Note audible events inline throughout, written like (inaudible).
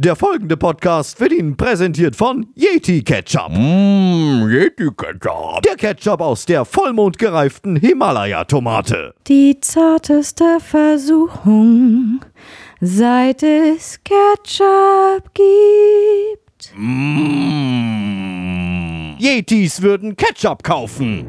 Der folgende Podcast wird Ihnen präsentiert von Yeti Ketchup. Mmh, Yeti Ketchup. Der Ketchup aus der vollmondgereiften Himalaya-Tomate. Die zarteste Versuchung, seit es Ketchup gibt. Mmh. Yetis würden Ketchup kaufen.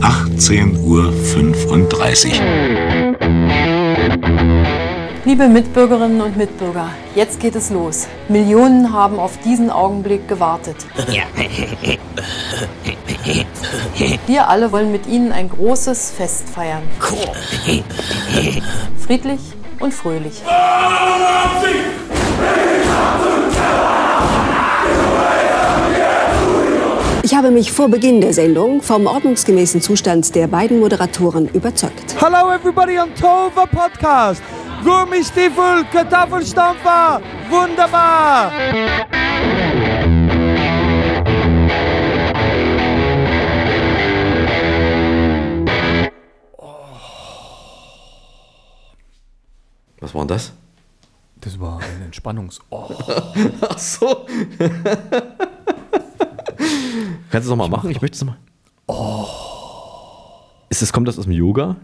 18.35 Uhr. Liebe Mitbürgerinnen und Mitbürger, jetzt geht es los. Millionen haben auf diesen Augenblick gewartet. (laughs) Wir alle wollen mit Ihnen ein großes Fest feiern. Friedlich und fröhlich. Ich habe mich vor Beginn der Sendung vom ordnungsgemäßen Zustand der beiden Moderatoren überzeugt. Hello everybody on Tova Podcast. Gummistiefel, Kartoffelstampfer, wunderbar! Was war denn das? Das war ein Entspannungs... Oh. (laughs) Ach so. Kannst du es nochmal machen? Ich möchte es nochmal. Oh. Ist das, kommt das aus dem Yoga?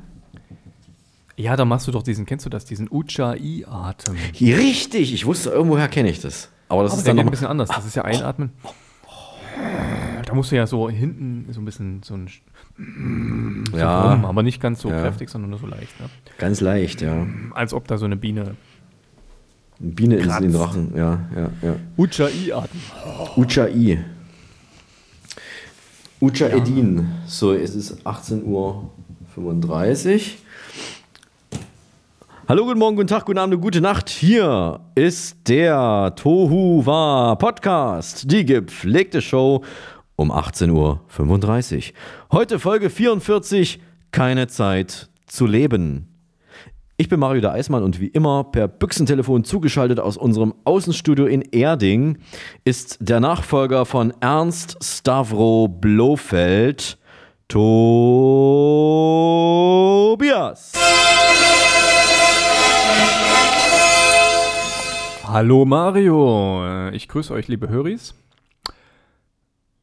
Ja, da machst du doch diesen, kennst du das, diesen Ujjayi-Atem. Richtig, ich wusste, irgendwoher kenne ich das. Aber das Aber ist dann noch ein bisschen anders. Das ist ja Einatmen. Da musst du ja so hinten so ein bisschen so ein so Ja. rum, aber nicht ganz so Ja. kräftig, sondern nur so leicht. Ne? ganz leicht, ja. Als ob da so eine Biene. Eine Biene in Kratzt. den Drachen, ja, ja, ja. Ujjayi-Atem. Ujjayi. Ujjaedin. So, es ist 18.35 Uhr. Hallo, guten Morgen, guten Tag, guten Abend gute Nacht. Hier ist der Tohu Wa Podcast, die gepflegte Show um 18.35 Uhr. Heute Folge 44, keine Zeit zu leben. Ich bin Mario der Eismann und wie immer per Büchsentelefon zugeschaltet aus unserem Außenstudio in Erding ist der Nachfolger von Ernst Stavro Blofeld, Tobias. Hallo Mario, Äh, ich grüße euch, liebe Höris.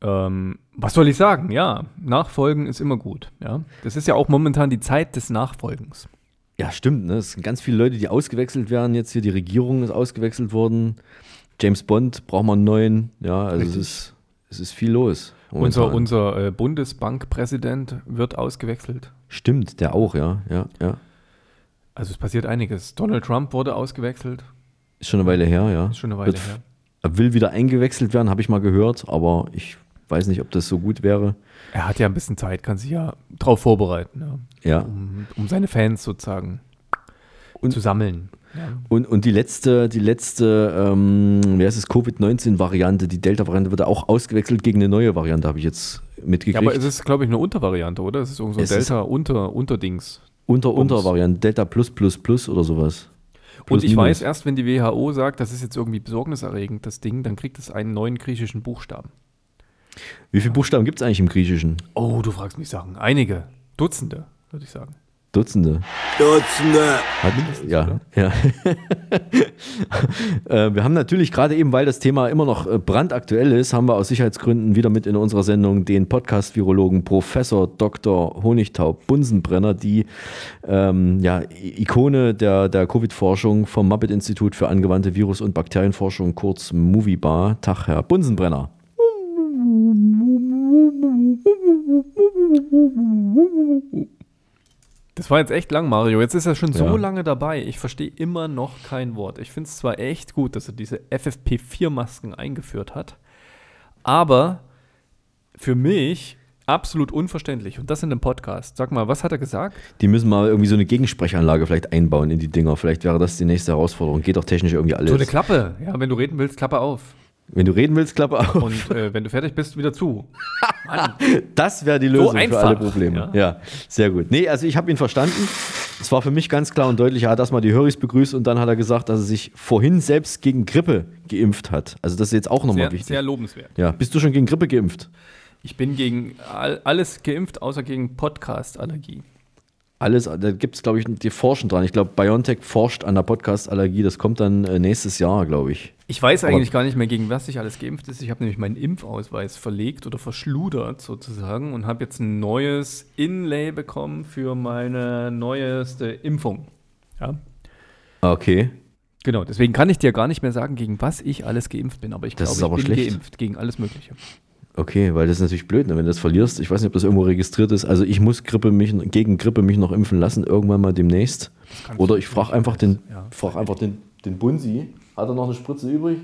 Ähm, was soll ich sagen? Ja, Nachfolgen ist immer gut. Ja, das ist ja auch momentan die Zeit des Nachfolgens. Ja, stimmt, ne? Es sind ganz viele Leute, die ausgewechselt werden. Jetzt hier die Regierung ist ausgewechselt worden. James Bond braucht man einen neuen. Ja, also es ist, es ist viel los. Unser, momentan. unser äh, Bundesbankpräsident wird ausgewechselt. Stimmt, der auch, ja, ja, ja. Also es passiert einiges. Donald Trump wurde ausgewechselt. Ist schon eine Weile her, ja. Ist schon eine Weile Wird- her. Er will wieder eingewechselt werden, habe ich mal gehört, aber ich weiß nicht, ob das so gut wäre. Er hat ja ein bisschen Zeit, kann sich ja darauf vorbereiten, ja, Ja. um, um seine Fans sozusagen Und- zu sammeln. Ja. Und, und die letzte, die letzte, ähm, wie heißt es, Covid-19-Variante, die Delta-Variante, wird auch ausgewechselt gegen eine neue Variante, habe ich jetzt Ja, mitgekriegt. aber es ist, glaube ich, eine Untervariante, oder? Es ist irgend so ein Es ist- Delta-Unter-Unterdings. unter, Bums. Untervariante, Delta plus plus plus oder sowas. Plus, Und ich minus. weiß erst, wenn die WHO sagt, das ist jetzt irgendwie besorgniserregend, das Ding, dann kriegt es einen neuen griechischen Buchstaben. Wie viele Buchstaben gibt es eigentlich im Griechischen? Oh, du fragst mich Sachen. Einige. Dutzende, würde ich sagen. Dutzende. Dutzende. Hat, ja, ja. (laughs) äh, wir haben natürlich gerade eben, weil das Thema immer noch äh, brandaktuell ist, haben wir aus Sicherheitsgründen wieder mit in unserer Sendung den Podcast-Virologen Professor Dr. Honigtaub Bunsenbrenner, die ähm, ja, Ikone der, der Covid-Forschung vom Muppet-Institut für angewandte Virus- und Bakterienforschung, kurz Moviebar. Tag, Herr Bunsenbrenner. Das war jetzt echt lang, Mario. Jetzt ist er schon so Ja. lange dabei. Ich verstehe immer noch kein Wort. Ich finde es zwar echt gut, dass er diese FFP4-Masken eingeführt hat, aber für mich absolut unverständlich. Und das in einem Podcast. Sag mal, was hat er gesagt? Die müssen mal irgendwie so eine Gegensprechanlage vielleicht einbauen in die Dinger. Vielleicht wäre das die nächste Herausforderung. Geht doch technisch irgendwie alles. So eine Klappe. Ja, wenn du reden willst, Klappe auf. Wenn du reden willst, Klappe auf. Und äh, wenn du fertig bist, wieder zu. (laughs) Das wäre die Lösung für einfach, alle Probleme. Ja. ja. sehr gut. Nee, also ich habe ihn verstanden. Es war für mich ganz klar und deutlich. Er hat erstmal die Höris begrüßt und dann hat er gesagt, dass er sich vorhin selbst gegen Grippe geimpft hat. Also das ist jetzt auch nochmal wichtig. sehr lobenswert. ja, bist du schon gegen Grippe geimpft? Ich bin gegen all, alles geimpft, außer gegen Podcast-Allergie. alles, da gibt es, glaube ich, die forschen dran. Ich glaube, BioNTech forscht an der Podcast-Allergie. Das kommt dann äh, nächstes Jahr, glaube ich. Ich weiß eigentlich gar nicht mehr, gegen was ich alles geimpft ist. Ich habe nämlich meinen Impfausweis verlegt oder verschludert sozusagen und habe jetzt ein neues Inlay bekommen für meine neueste Impfung. Ja, Okay. genau. Deswegen kann ich dir gar nicht mehr sagen, gegen was ich alles geimpft bin. Aber ich Das glaube, ist ich aber bin schlecht. geimpft gegen alles Mögliche. Okay, weil das ist natürlich blöd, ne? wenn du das verlierst. Ich weiß nicht, ob das irgendwo registriert ist. Also ich muss Grippe mich, gegen Grippe mich noch impfen lassen, irgendwann mal demnächst. Oder ich frage einfach den, Ja. frag einfach den, den Bunsi. Hat er noch eine Spritze übrig?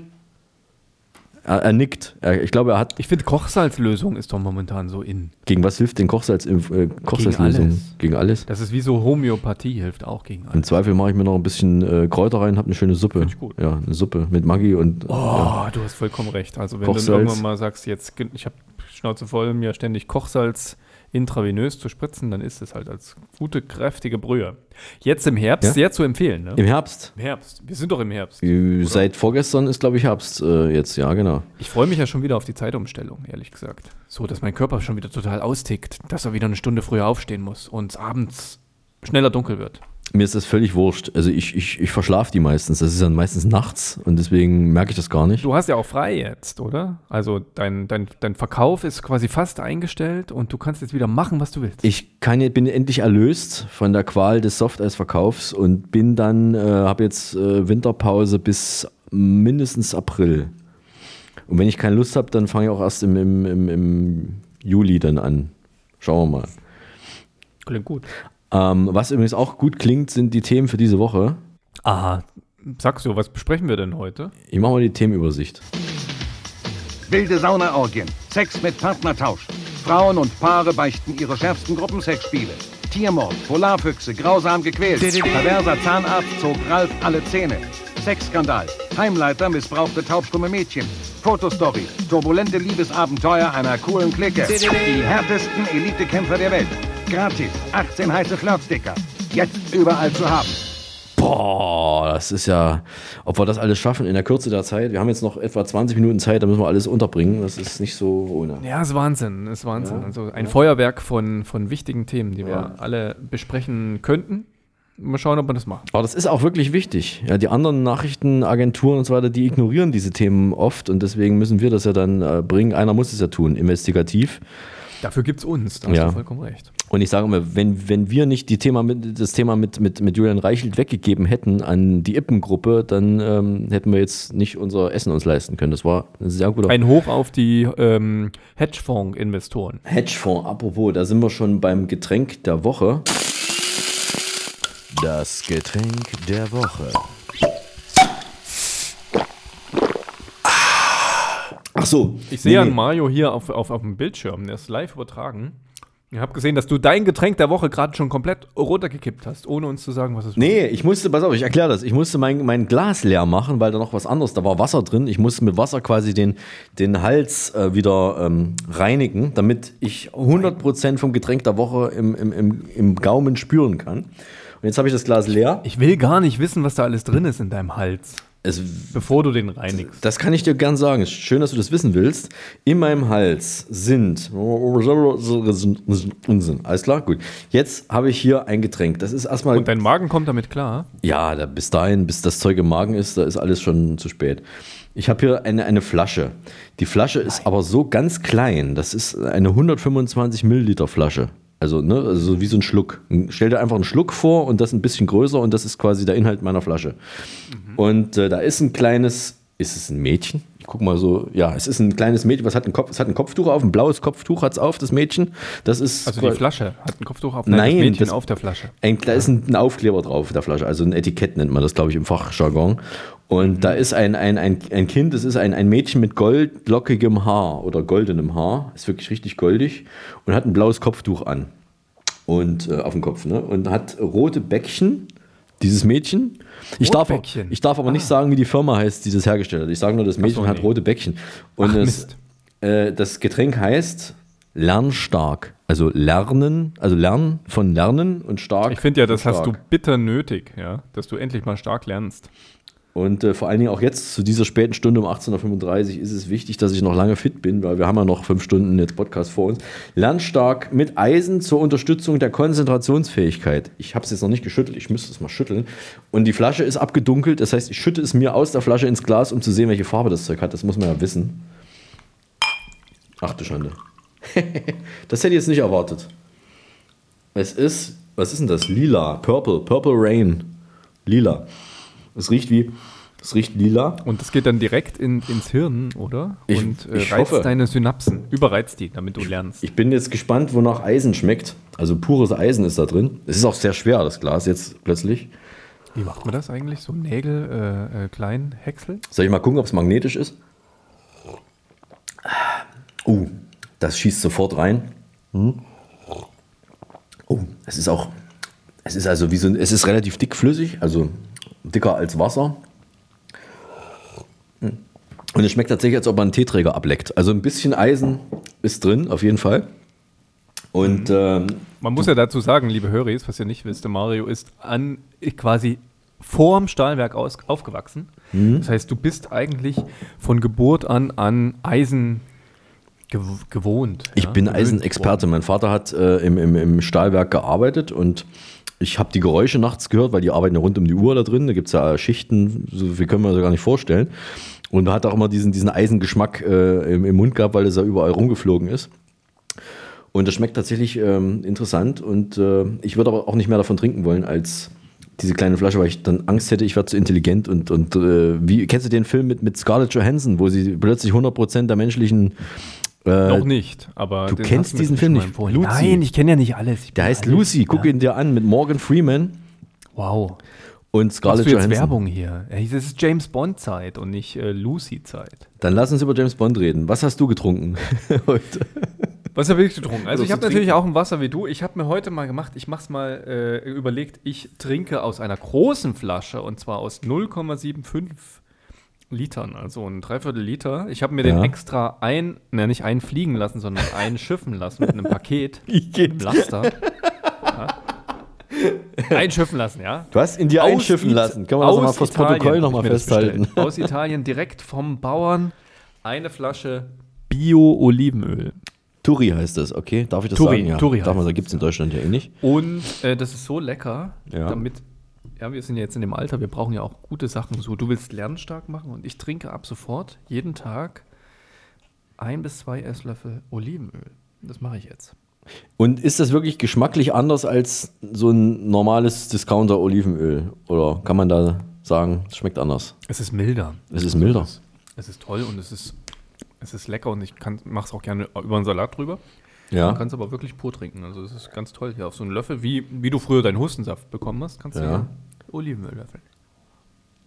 Er, er nickt. Er, ich glaube, er hat. Ich finde, Kochsalzlösung ist doch momentan so in. Gegen was hilft denn Kochsalz, äh, Kochsalzlösung? alles. Gegen alles. Das ist wie so Homöopathie, hilft auch gegen Im alles. Zweifel mache ich mir noch ein bisschen äh, Kräuter rein, habe eine schöne Suppe. Find ich gut. Ja, eine Suppe mit Maggi und. Oh, ja. du hast vollkommen recht. Also wenn Kochsalz. du irgendwann mal sagst, jetzt ich habe Schnauze voll, mir ständig Kochsalz intravenös zu spritzen, dann ist es halt als gute, kräftige Brühe. Jetzt im Herbst Ja? sehr zu empfehlen, ne? Im Herbst. Im Herbst. Wir sind doch im Herbst. Äh, Seit vorgestern ist, glaube ich, Herbst äh, jetzt, ja, genau. Ich freue mich ja schon wieder auf die Zeitumstellung, ehrlich gesagt. So, dass mein Körper schon wieder total austickt, dass er wieder eine Stunde früher aufstehen muss und es abends schneller dunkel wird. Mir ist das völlig wurscht. Also ich, ich, ich verschlafe die meistens. Das ist dann meistens nachts und deswegen merke ich das gar nicht. Du hast ja auch frei jetzt, oder? Also dein, dein, dein Verkauf ist quasi fast eingestellt und du kannst jetzt wieder machen, was du willst. Ich kann, bin endlich erlöst von der Qual des Softeis-Verkaufs und bin dann, äh, habe jetzt äh, Winterpause bis mindestens April. Und wenn ich keine Lust habe, dann fange ich auch erst im, im, im, im Juli dann an. Schauen wir mal. Klingt gut. Ähm, was übrigens auch gut klingt, sind die Themen für diese Woche. Aha. Sagst du, was besprechen wir denn heute? Ich mache mal die Themenübersicht. Wilde Saunaorgien, Sex mit Partnertausch. Frauen und Paare beichten ihre schärfsten Gruppensexspiele. Tiermord, Polarfüchse, grausam gequält. Perverser Zahnarzt zog Ralf alle Zähne. Sexskandal, Heimleiter missbrauchte taubstumme Mädchen. Fotostory, turbulente Liebesabenteuer einer coolen Clique. Die härtesten Elitekämpfer der Welt. Gratis, 18 heiße Flirtsticker. Jetzt überall zu haben. Boah, das ist ja, ob wir das alles schaffen in der Kürze der Zeit. Wir haben jetzt noch etwa 20 Minuten Zeit, da müssen wir alles unterbringen. Das ist nicht so ohne. Ja, ist Wahnsinn, ist Wahnsinn. Also ein Feuerwerk von, von wichtigen Themen, die wir alle besprechen könnten. Mal schauen, ob wir das machen. Aber das ist auch wirklich wichtig. Ja, die anderen Nachrichtenagenturen und so weiter, die ignorieren diese Themen oft und deswegen müssen wir das ja dann äh, bringen. Einer muss es ja tun, investigativ. Dafür gibt es uns, da hast Ja. du vollkommen recht. Und ich sage immer, wenn, wenn wir nicht die Thema mit, das Thema mit, mit, mit Julian Reichelt weggegeben hätten an die Ippengruppe, dann ähm, hätten wir jetzt nicht unser Essen uns leisten können. Das war ein sehr guter Ein Hoch auf die ähm, Hedgefonds-Investoren. Hedgefonds. Apropos, da sind wir schon beim Getränk der Woche. Das Getränk der Woche. Ach so. Ich sehe nee, an. Mario hier auf, auf, auf dem Bildschirm, der ist live übertragen. Ich habe gesehen, dass du dein Getränk der Woche gerade schon komplett runtergekippt hast, ohne uns zu sagen, was es Nee, ich musste, pass auf, ich erkläre das. Ich musste mein, mein Glas leer machen, weil da noch was anderes, da war Wasser drin. Ich musste mit Wasser quasi den, den Hals äh, wieder ähm, reinigen, damit ich 100% vom Getränk der Woche im, im, im, im Gaumen spüren kann. Und jetzt habe ich das Glas leer. Ich will gar nicht wissen, was da alles drin ist in deinem Hals, Es, bevor du den reinigst. das kann ich dir gern sagen. Es ist schön, dass du das wissen willst. In meinem Hals sind. Unsinn. Alles klar? Gut. Jetzt habe ich hier ein Getränk. Das ist erstmal. Und dein Magen kommt damit klar. Ja, da, bis dahin, bis das Zeug im Magen ist, da ist alles schon zu spät. Ich habe hier eine, eine Flasche. Die Flasche ist aber so ganz klein. Das ist eine 125 Milliliter Flasche. Also, ne, also wie so ein Schluck. Stell dir einfach einen Schluck vor und das ein bisschen größer und das ist quasi der Inhalt meiner Flasche. Und äh, da ist ein kleines, ist es ein Mädchen? Ich guck mal so, ja, es ist ein kleines Mädchen, was hat ein Kopf, es hat ein Kopftuch auf, ein blaues Kopftuch hat es auf, das Mädchen. Das ist Also die Flasche hat ein Kopftuch auf. Nein, das Mädchen das- auf der Flasche. ein, da ist ein, Aufkleber drauf der Flasche, also ein Etikett nennt man das, glaube ich, im Fachjargon. Und da ist ein, ein, ein, ein Kind, das ist ein, ein Mädchen mit goldlockigem Haar oder goldenem Haar, ist wirklich richtig goldig und hat ein blaues Kopftuch an und äh, auf dem Kopf, ne? Und hat rote Bäckchen, dieses Mädchen. Ich darf, ich darf aber nicht sagen, wie die Firma heißt, die das hergestellt hat. Ich sage nur, das Mädchen so, hat nee. rote Bäckchen. Und Ach, Mist. äh, das Getränk heißt Lernstark. Also Lernen, also Lernen von Lernen und stark. Ich finde ja, das hast du bitter nötig, ja, dass du endlich mal stark lernst. Und äh, vor allen Dingen auch jetzt zu dieser späten Stunde um 18.35 Uhr ist es wichtig, dass ich noch lange fit bin, weil wir haben ja noch fünf Stunden jetzt Podcast vor uns. Lernstark mit Eisen zur Unterstützung der Konzentrationsfähigkeit. Ich habe es jetzt noch nicht geschüttelt, ich müsste es mal schütteln. Und die Flasche ist abgedunkelt, das heißt, ich schütte es mir aus der Flasche ins Glas, um zu sehen, welche Farbe das Zeug hat. Das muss man ja wissen. Ach du Schande. (laughs) das hätte ich jetzt nicht erwartet. Es ist, was ist denn das? Lila, Purple, Purple Rain. Lila. Es riecht wie, es riecht lila. Und das geht dann direkt in, ins Hirn, oder? Ich- Und äh, ich reizt hoffe. deine Synapsen. Überreizt die, damit du lernst. Ich bin jetzt gespannt, wonach Eisen schmeckt. Also pures Eisen ist da drin. Es ist auch sehr schwer, das Glas jetzt plötzlich. Wie macht man das eigentlich? So Nägel äh, äh, klein häckseln? Soll ich mal gucken, ob es magnetisch ist? Uh, das schießt sofort rein. Hm. Oh, es ist auch, es ist also wie so ein, es ist relativ dickflüssig, also dicker als Wasser. Und es schmeckt tatsächlich, als ob man einen Teeträger ableckt. Also ein bisschen Eisen ist drin, auf jeden Fall. Und ähm, Man muss ja dazu sagen, liebe Höris, was ihr nicht wisst, Mario ist an quasi vorm Stahlwerk aus, aufgewachsen. Mhm. Das heißt, du bist eigentlich von Geburt an an Eisen gew gewohnt. Ich ja, bin Eisenexperte. Mein Vater hat äh, im, im, im Stahlwerk gearbeitet und ich habe die Geräusche nachts gehört, weil die arbeiten ja rund um die Uhr da drin. Da gibt es ja Schichten, so viel können wir uns gar nicht vorstellen. Und hat auch immer diesen, diesen Eisengeschmack äh, im, im Mund gehabt, weil es ja überall rumgeflogen ist. Und das schmeckt tatsächlich ähm, interessant. Und äh, ich würde aber auch nicht mehr davon trinken wollen als diese kleine Flasche, weil ich dann Angst hätte, ich werde zu intelligent. Und, und äh, wie kennst du den Film mit, mit Scarlett Johansson, wo sie plötzlich 100% der menschlichen äh, Noch nicht, aber du den kennst diesen Film nicht. empfohlen. Lucy. Nein, ich kenne ja nicht alles. Ich Der heißt alles- Lucy, guck ja. ihn dir an mit Morgan Freeman Wow. und Machst Scarlett du jetzt Johansson. Werbung hier? Das ist James Bond Zeit und nicht äh, Lucy Zeit. Dann lass uns über James Bond reden. Was hast du getrunken (laughs) heute? Was habe ich getrunken? Also Oder ich habe natürlich trinken. auch ein Wasser wie du. Ich habe mir heute mal gemacht, ich mache es mal äh, überlegt, ich trinke aus einer großen Flasche und zwar aus 0,75 Litern, also ein Dreiviertel Liter. Ich habe mir den Ja. extra ein, ne, nicht einfliegen lassen, sondern (laughs) einschiffen lassen mit einem Paket, Ich einem Laster. Ja. Einschiffen lassen, ja. Du hast ihn dir Aus einschiffen It- lassen. Kann man das mal fürs Protokoll nochmal festhalten? Aus Italien direkt vom Bauern eine Flasche Bio-Olivenöl. Turi heißt das, okay? Darf ich das Turi, sagen? Ja. Turi Darf man, da gibt es in Deutschland ja eh nicht. Und äh, das ist so lecker, Ja. damit, ja, wir sind ja jetzt in dem Alter, wir brauchen ja auch gute Sachen. So, du willst lernstark machen und ich trinke ab sofort jeden Tag ein bis zwei Esslöffel Olivenöl. Das mache ich jetzt. Und ist das wirklich geschmacklich anders als so ein normales Discounter-Olivenöl? Oder kann man da sagen, es schmeckt anders? Es ist milder. Es ist milder. Es ist, es ist toll und es ist, es ist lecker und ich mache es auch gerne über einen Salat drüber. Man Ja. kann es aber wirklich pur trinken. Also es ist ganz toll hier auf so einen Löffel, wie, wie du früher deinen Hustensaft bekommen hast, kannst du Ja. Ja Olivenöl löffeln.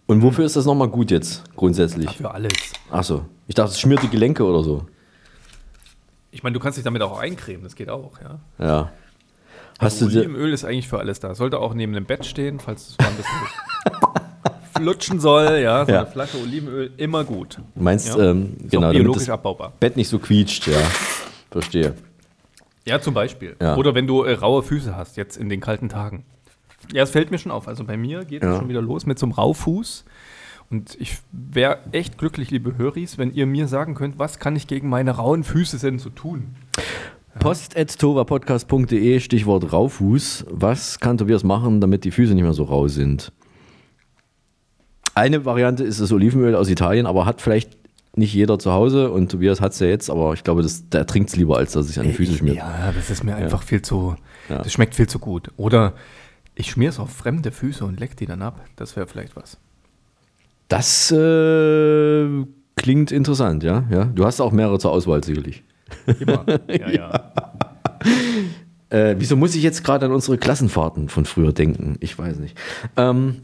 Und wofür ist das nochmal gut jetzt, grundsätzlich? Für alles. Achso, ich dachte, es schmiert die Gelenke oder so. Ich meine, du kannst dich damit auch eincremen, das geht auch, ja. Ja. Hast du also dir, Olivenöl ist eigentlich für alles da. Sollte auch neben dem Bett stehen, falls es mal ein bisschen (laughs) flutschen soll, ja. So Ja. eine Flasche Olivenöl, immer gut. du meinst, Ja. ähm, Ist genau, biologisch abbaubar. Bett nicht so quietscht, ja. Verstehe. Ja, zum Beispiel. Ja. Oder wenn du äh, raue Füße hast, jetzt in den kalten Tagen. Ja, es fällt mir schon auf. Also bei mir geht es Ja. schon wieder los mit so einem Raufuß. Und ich wäre echt glücklich, liebe Höris, wenn ihr mir sagen könnt, was kann ich gegen meine rauen Füße denn so tun? Post.tovapodcast.de, Stichwort Raufuß. Was kann Tobias machen, damit die Füße nicht mehr so rau sind? Eine Variante ist das Olivenöl aus Italien, aber hat vielleicht nicht jeder zu Hause und Tobias hat es ja jetzt, aber ich glaube, das, der trinkt es lieber, als dass er sich an die Füße schmiert. Ja, das ist mir einfach viel zu. Ja. Das schmeckt viel zu gut. Oder ich schmier es auf fremde Füße und leck die dann ab. Das wäre vielleicht was. Das äh, klingt interessant, ja? ja. Du hast auch mehrere zur Auswahl sicherlich. Immer. (laughs) ja, ja. Äh, wieso muss ich jetzt gerade an unsere Klassenfahrten von früher denken? Ich weiß nicht. Ähm,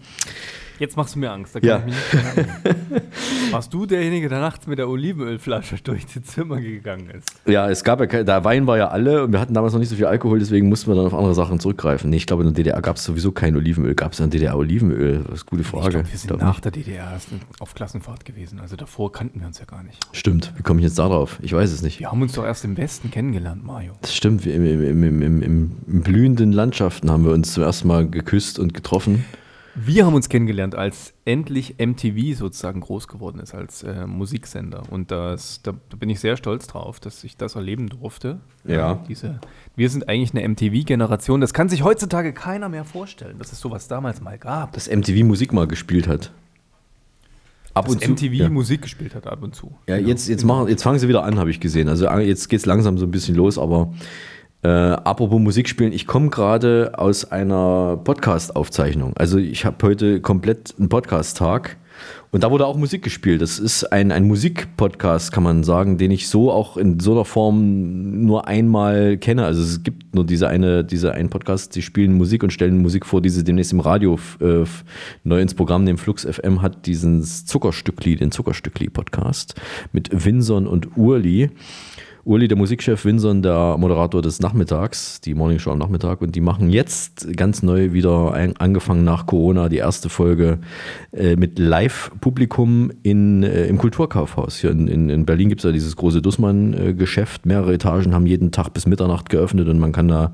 Jetzt machst du mir Angst. Da kann Ja. ich mich nicht. (laughs) Warst du derjenige, der nachts mit der Olivenölflasche durch die Zimmer gegangen ist? Ja, es gab ja, kein- der Wein war ja alle und wir hatten damals noch nicht so viel Alkohol, deswegen mussten wir dann auf andere Sachen zurückgreifen. Nee, ich glaube, in der DDR gab es sowieso kein Olivenöl. Gab es in der DDR Olivenöl? Das ist eine gute Frage. Ich glaube, wir sind Glaub nach nicht. der DDR erst auf Klassenfahrt gewesen. Also davor kannten wir uns ja gar nicht. Stimmt, wie komme ich jetzt darauf? Ich weiß es nicht. Wir haben uns doch erst im Westen kennengelernt, Mario. Das stimmt, im, im, im, im blühenden Landschaften haben wir uns zum ersten Mal geküsst und getroffen. Wir haben uns kennengelernt, als endlich MTV sozusagen groß geworden ist als äh, Musiksender. Und das, da, da bin ich sehr stolz drauf, dass ich das erleben durfte. Ja. diese, wir sind eigentlich eine MTV-Generation. Das kann sich heutzutage keiner mehr vorstellen, dass es sowas damals mal gab. Dass MTV Musik mal gespielt hat. Ab Dass und zu. MTV ja. Musik gespielt hat ab und zu. Ja, jetzt, jetzt, machen, jetzt fangen sie wieder an, habe ich gesehen. Also jetzt geht es langsam so ein bisschen los, aber äh, apropos Musik spielen, ich komme gerade aus einer Podcast-Aufzeichnung. Also ich habe heute komplett einen Podcast-Tag und da wurde auch Musik gespielt. Das ist ein, ein Musikpodcast, kann man sagen, den ich so auch in so einer Form nur einmal kenne. Also es gibt nur diese eine, diese einen Podcast, die spielen Musik und stellen Musik vor, die sie demnächst im Radio äh, neu ins Programm nehmen. Flux FM hat diesen Zuckerstückli, den Zuckerstückli-Podcast mit Winson und Urli. Uli, der Musikchef, Winson, der Moderator des Nachmittags, die Morningshow am Nachmittag. Und die machen jetzt ganz neu wieder ein, angefangen nach Corona die erste Folge äh, mit Live-Publikum äh, im Kulturkaufhaus. Hier in, in, in Berlin gibt es ja dieses große Dussmann-Geschäft. Mehrere Etagen haben jeden Tag bis Mitternacht geöffnet und man kann da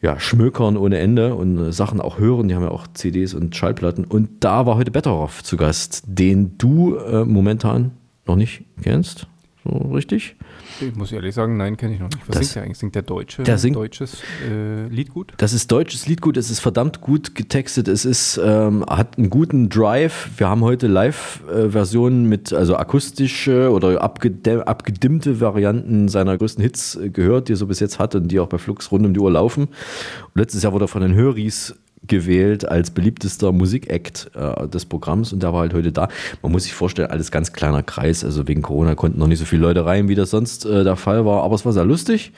ja, schmökern ohne Ende und äh, Sachen auch hören. Die haben ja auch CDs und Schallplatten. Und da war heute Betteroff zu Gast, den du äh, momentan noch nicht kennst. So richtig? Ich muss ehrlich sagen, nein, kenne ich noch nicht. Was Das- singt der eigentlich? Singt der Deutsche Der singt- deutsches äh, Lied gut? Das ist deutsches Liedgut, es ist verdammt gut getextet, es ist, ähm, hat einen guten Drive. Wir haben heute Live-Versionen mit, also akustische oder abgedimmte Varianten seiner größten Hits äh, gehört, die er so bis jetzt hatte und die auch bei Flux rund um die Uhr laufen. Und letztes Jahr wurde er von den Höris gewählt als beliebtester Musikact äh, des Programms und der war halt heute da. Man muss sich vorstellen, alles ganz kleiner Kreis, also wegen Corona konnten noch nicht so viele Leute rein, wie das sonst äh, der Fall war, aber es war sehr lustig.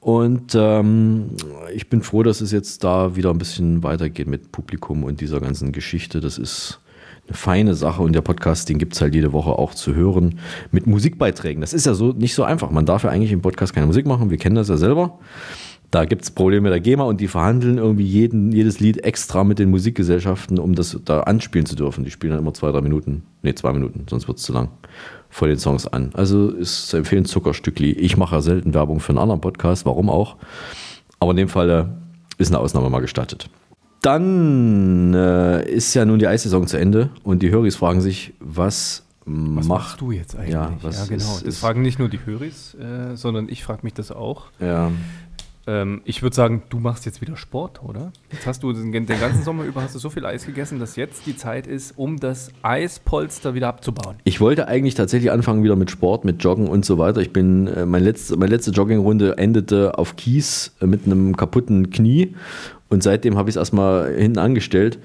Und ähm, ich bin froh, dass es jetzt da wieder ein bisschen weitergeht mit Publikum und dieser ganzen Geschichte. Das ist eine feine Sache und der Podcast, den gibt es halt jede Woche auch zu hören mit Musikbeiträgen. Das ist ja so nicht so einfach. Man darf ja eigentlich im Podcast keine Musik machen. Wir kennen das ja selber. Da gibt es Probleme mit der GEMA und die verhandeln irgendwie jeden, jedes Lied extra mit den Musikgesellschaften, um das da anspielen zu dürfen. Die spielen dann immer zwei, drei Minuten, nee, zwei Minuten, sonst wird es zu lang, vor den Songs an. Also ist zu empfehlen Zuckerstückli. Ich mache ja selten Werbung für einen anderen Podcast, warum auch. Aber in dem Fall ist eine Ausnahme mal gestattet. Dann äh, ist ja nun die Eissaison zu Ende und die Höris fragen sich, was, Was machst du jetzt eigentlich? Ja, was genau. ist- das ist- fragen nicht nur die Höris, äh, sondern ich frage mich das auch. Ja, Ähm, ich würde sagen, du machst jetzt wieder Sport, oder? Jetzt hast du den, den ganzen Sommer über hast du so viel Eis gegessen, dass jetzt die Zeit ist, um das Eispolster wieder abzubauen. Ich wollte eigentlich tatsächlich anfangen wieder mit Sport, mit Joggen und so weiter. Ich bin, äh, mein letzte, meine letzte Joggingrunde endete auf Kies äh, mit einem kaputten Knie und seitdem habe ich es erstmal hinten angestellt.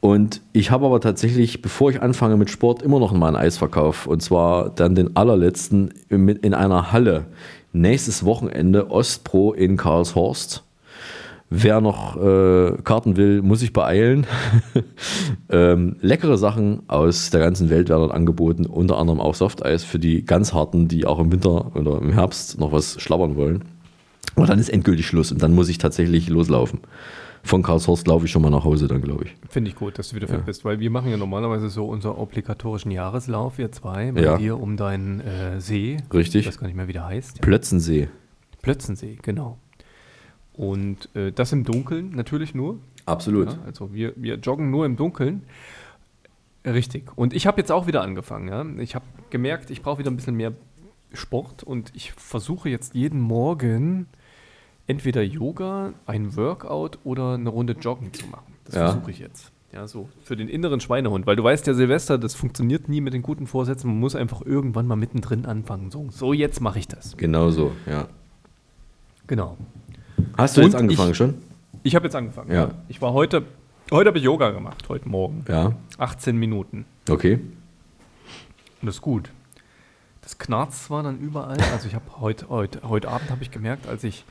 Und ich habe aber tatsächlich, bevor ich anfange mit Sport, immer noch mal einen Eisverkauf. Und zwar dann den allerletzten mit- in einer Halle. Nächstes Wochenende Ostpro in Karlshorst. Wer noch äh, Karten will, muss sich beeilen. (laughs) ähm, leckere Sachen aus der ganzen Welt werden angeboten, unter anderem auch Softeis für die ganz harten, die auch im Winter oder im Herbst noch was schlabbern wollen. Und dann ist endgültig Schluss und dann muss ich tatsächlich loslaufen. Von Karlshorst laufe ich schon mal nach Hause dann, glaube ich. Finde ich gut, dass du wieder fit bist, weil wir machen ja normalerweise so unseren obligatorischen Jahreslauf, wir zwei, bei Ja. dir um deinen äh, See. Richtig. Ich weiß gar nicht mehr, wie der heißt. Plötzensee. Plötzensee, genau. Und äh, das im Dunkeln natürlich nur. Absolut. Ja, also wir, wir joggen nur im Dunkeln. Richtig. Und ich habe jetzt auch wieder angefangen. Ja? Ich habe gemerkt, ich brauche wieder ein bisschen mehr Sport und ich versuche jetzt jeden Morgen entweder Yoga, ein Workout oder eine Runde Joggen zu machen. Das Ja. versuche ich jetzt. Ja, so für den inneren Schweinehund, weil du weißt ja, Silvester, das funktioniert nie mit den guten Vorsätzen. Man muss einfach irgendwann mal mittendrin anfangen. So, so jetzt mache ich das. Genau so, ja. Genau. Hast du Und jetzt angefangen ich- schon? Ich habe jetzt angefangen. Ja. Ich war heute, heute habe ich Yoga gemacht, heute Morgen. Ja. 18 Minuten. Okay. Und das ist gut. Das knarzt zwar dann überall. Also ich habe heute, heute, heute Abend habe ich gemerkt, als ich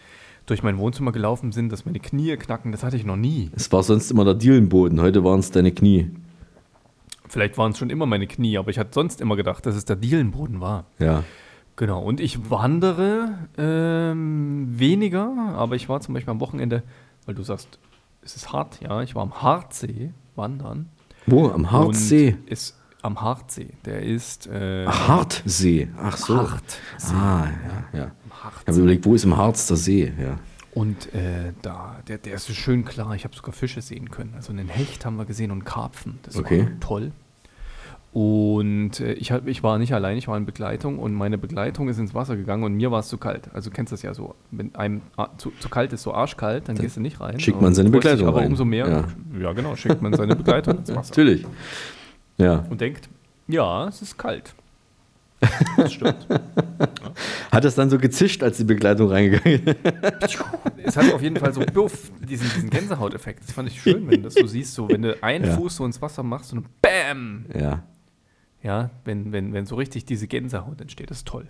durch mein Wohnzimmer gelaufen bin, dass meine Knie knacken. Das hatte ich noch nie. Es war sonst immer der Dielenboden, heute waren es deine Knie. Vielleicht waren es schon immer meine Knie, aber ich hatte sonst immer gedacht, dass es der Dielenboden war. Ja. Genau. Und ich wandere ähm, weniger, aber ich war zum Beispiel am Wochenende, weil du sagst, es ist hart, ja. Ich war am Hartsee wandern. Wo? Am Hartsee? Ist am Hartsee. Der ist äh, Hartsee. Ach so. Hartsee. Ah, ja, ja. Am Ich habe überlegt, wo ist im Harz der See? Ja. Und äh, da, der, der ist so schön klar. Ich habe sogar Fische sehen können. Also einen Hecht haben wir gesehen und Karpfen. Das Okay. war toll. Und äh, ich, hab, ich war nicht allein, ich war in Begleitung und meine Begleitung ist ins Wasser gegangen und mir war es zu kalt. Also du kennst das ja so, wenn einem zu, zu kalt ist, so arschkalt, dann, gehst du nicht rein. schickt man seine Begleitung Aber rein. umso mehr, Ja. ja. genau, schickt man seine Begleitung ins (laughs) Wasser. Natürlich. Ja. Und denkt, ja, es ist kalt. Das stimmt. (laughs) Hat es dann so gezischt, als die Begleitung reingegangen ist? (laughs) es hat auf jeden Fall so buff, diesen, diesen Gänsehauteffekt. Das fand ich schön, wenn du das so siehst, so wenn du einen Ja. Fuß so ins Wasser machst und BÄM! Ja. Ja, wenn, wenn, wenn so richtig diese Gänsehaut entsteht, das ist toll.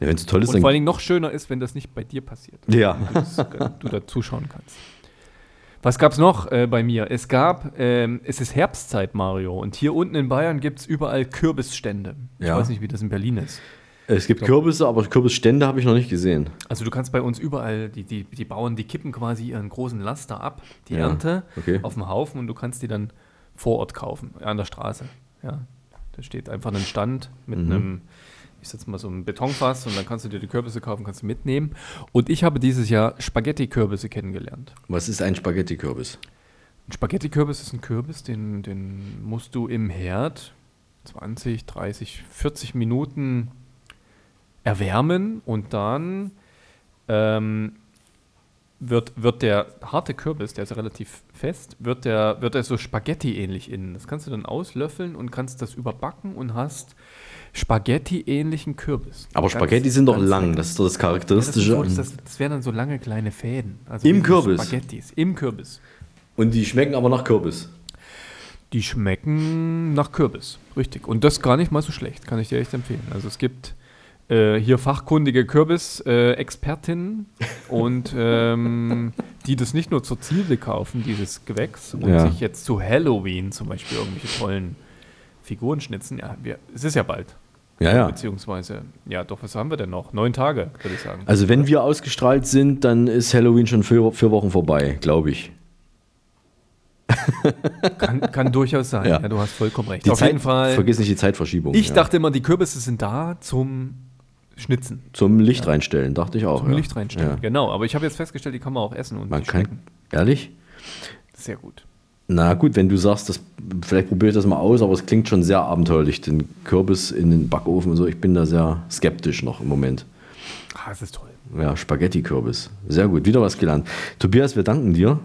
ja Wenn es toll ist, Und vor allen Dingen noch schöner ist, wenn das nicht bei dir passiert. Ja. Du, das, du da zuschauen kannst. Was gab es noch äh, bei mir? Es gab, ähm, es ist Herbstzeit, Mario, und hier unten in Bayern gibt es überall Kürbisstände. Ich Ja. weiß nicht, wie das in Berlin ist. Es gibt Kürbisse, aber Kürbisstände habe ich noch nicht gesehen. Also du kannst bei uns überall, die, die, die Bauern, die kippen quasi ihren großen Laster ab, die Ja, Ernte, okay. auf dem Haufen und du kannst die dann vor Ort kaufen, an der Straße. Ja. Da steht einfach ein Stand mit Mhm. einem, ich setz mal so ein Betonfass und dann kannst du dir die Kürbisse kaufen, kannst du mitnehmen. Und ich habe dieses Jahr Spaghetti-Kürbisse kennengelernt. Was ist ein Spaghetti-Kürbis? Ein Spaghetti-Kürbis ist ein Kürbis, den, den musst du im Herd 20, 30, 40 Minuten erwärmen und dann ähm, wird, wird der harte Kürbis, der ist relativ fest, wird der, wird er so Spaghetti-ähnlich innen. Das kannst du dann auslöffeln und kannst das überbacken und hast Spaghetti-ähnlichen Kürbis. Aber Ganz- Spaghetti sind doch lang. Das ist doch das Ja, das, Charakteristische. so, das, das wären dann so lange kleine Fäden. Also Im Kürbis? Spaghettis. Im Kürbis. Und die schmecken aber nach Kürbis. Die schmecken nach Kürbis, richtig. Und das gar nicht mal so schlecht, kann ich dir echt empfehlen. Also es gibt äh, hier fachkundige Kürbis-Expertinnen (laughs) und ähm, die das nicht nur zur Ziele kaufen, dieses Gewächs, und Ja. sich jetzt zu Halloween zum Beispiel irgendwelche tollen Figuren schnitzen. Ja, wir, es ist ja bald. Ja, ja. Beziehungsweise, ja doch, was haben wir denn noch? Neun Tage, würde ich sagen. Also wenn wir ausgestrahlt sind, dann ist Halloween schon vier, vier Wochen vorbei, glaube ich. (laughs) Kann, kann durchaus sein. Ja. Ja. du hast vollkommen recht. Die Auf Zeit, jeden Fall. Vergiss nicht die Zeitverschiebung. Ich ja. dachte immer, die Kürbisse sind da zum Schnitzen. Zum Licht reinstellen, dachte ich auch. Zum ja. Licht reinstellen. Ja. Genau, aber ich habe jetzt festgestellt, die kann man auch essen und Man kann, ehrlich? sehr gut. Na gut, wenn du sagst, das, vielleicht probiere ich das mal aus, aber es klingt schon sehr abenteuerlich, den Kürbis in den Backofen und so. Ich bin da sehr skeptisch noch im Moment. Ah, es ist toll. Ja, Spaghetti-Kürbis. Sehr gut, wieder was gelernt. Tobias, wir danken dir.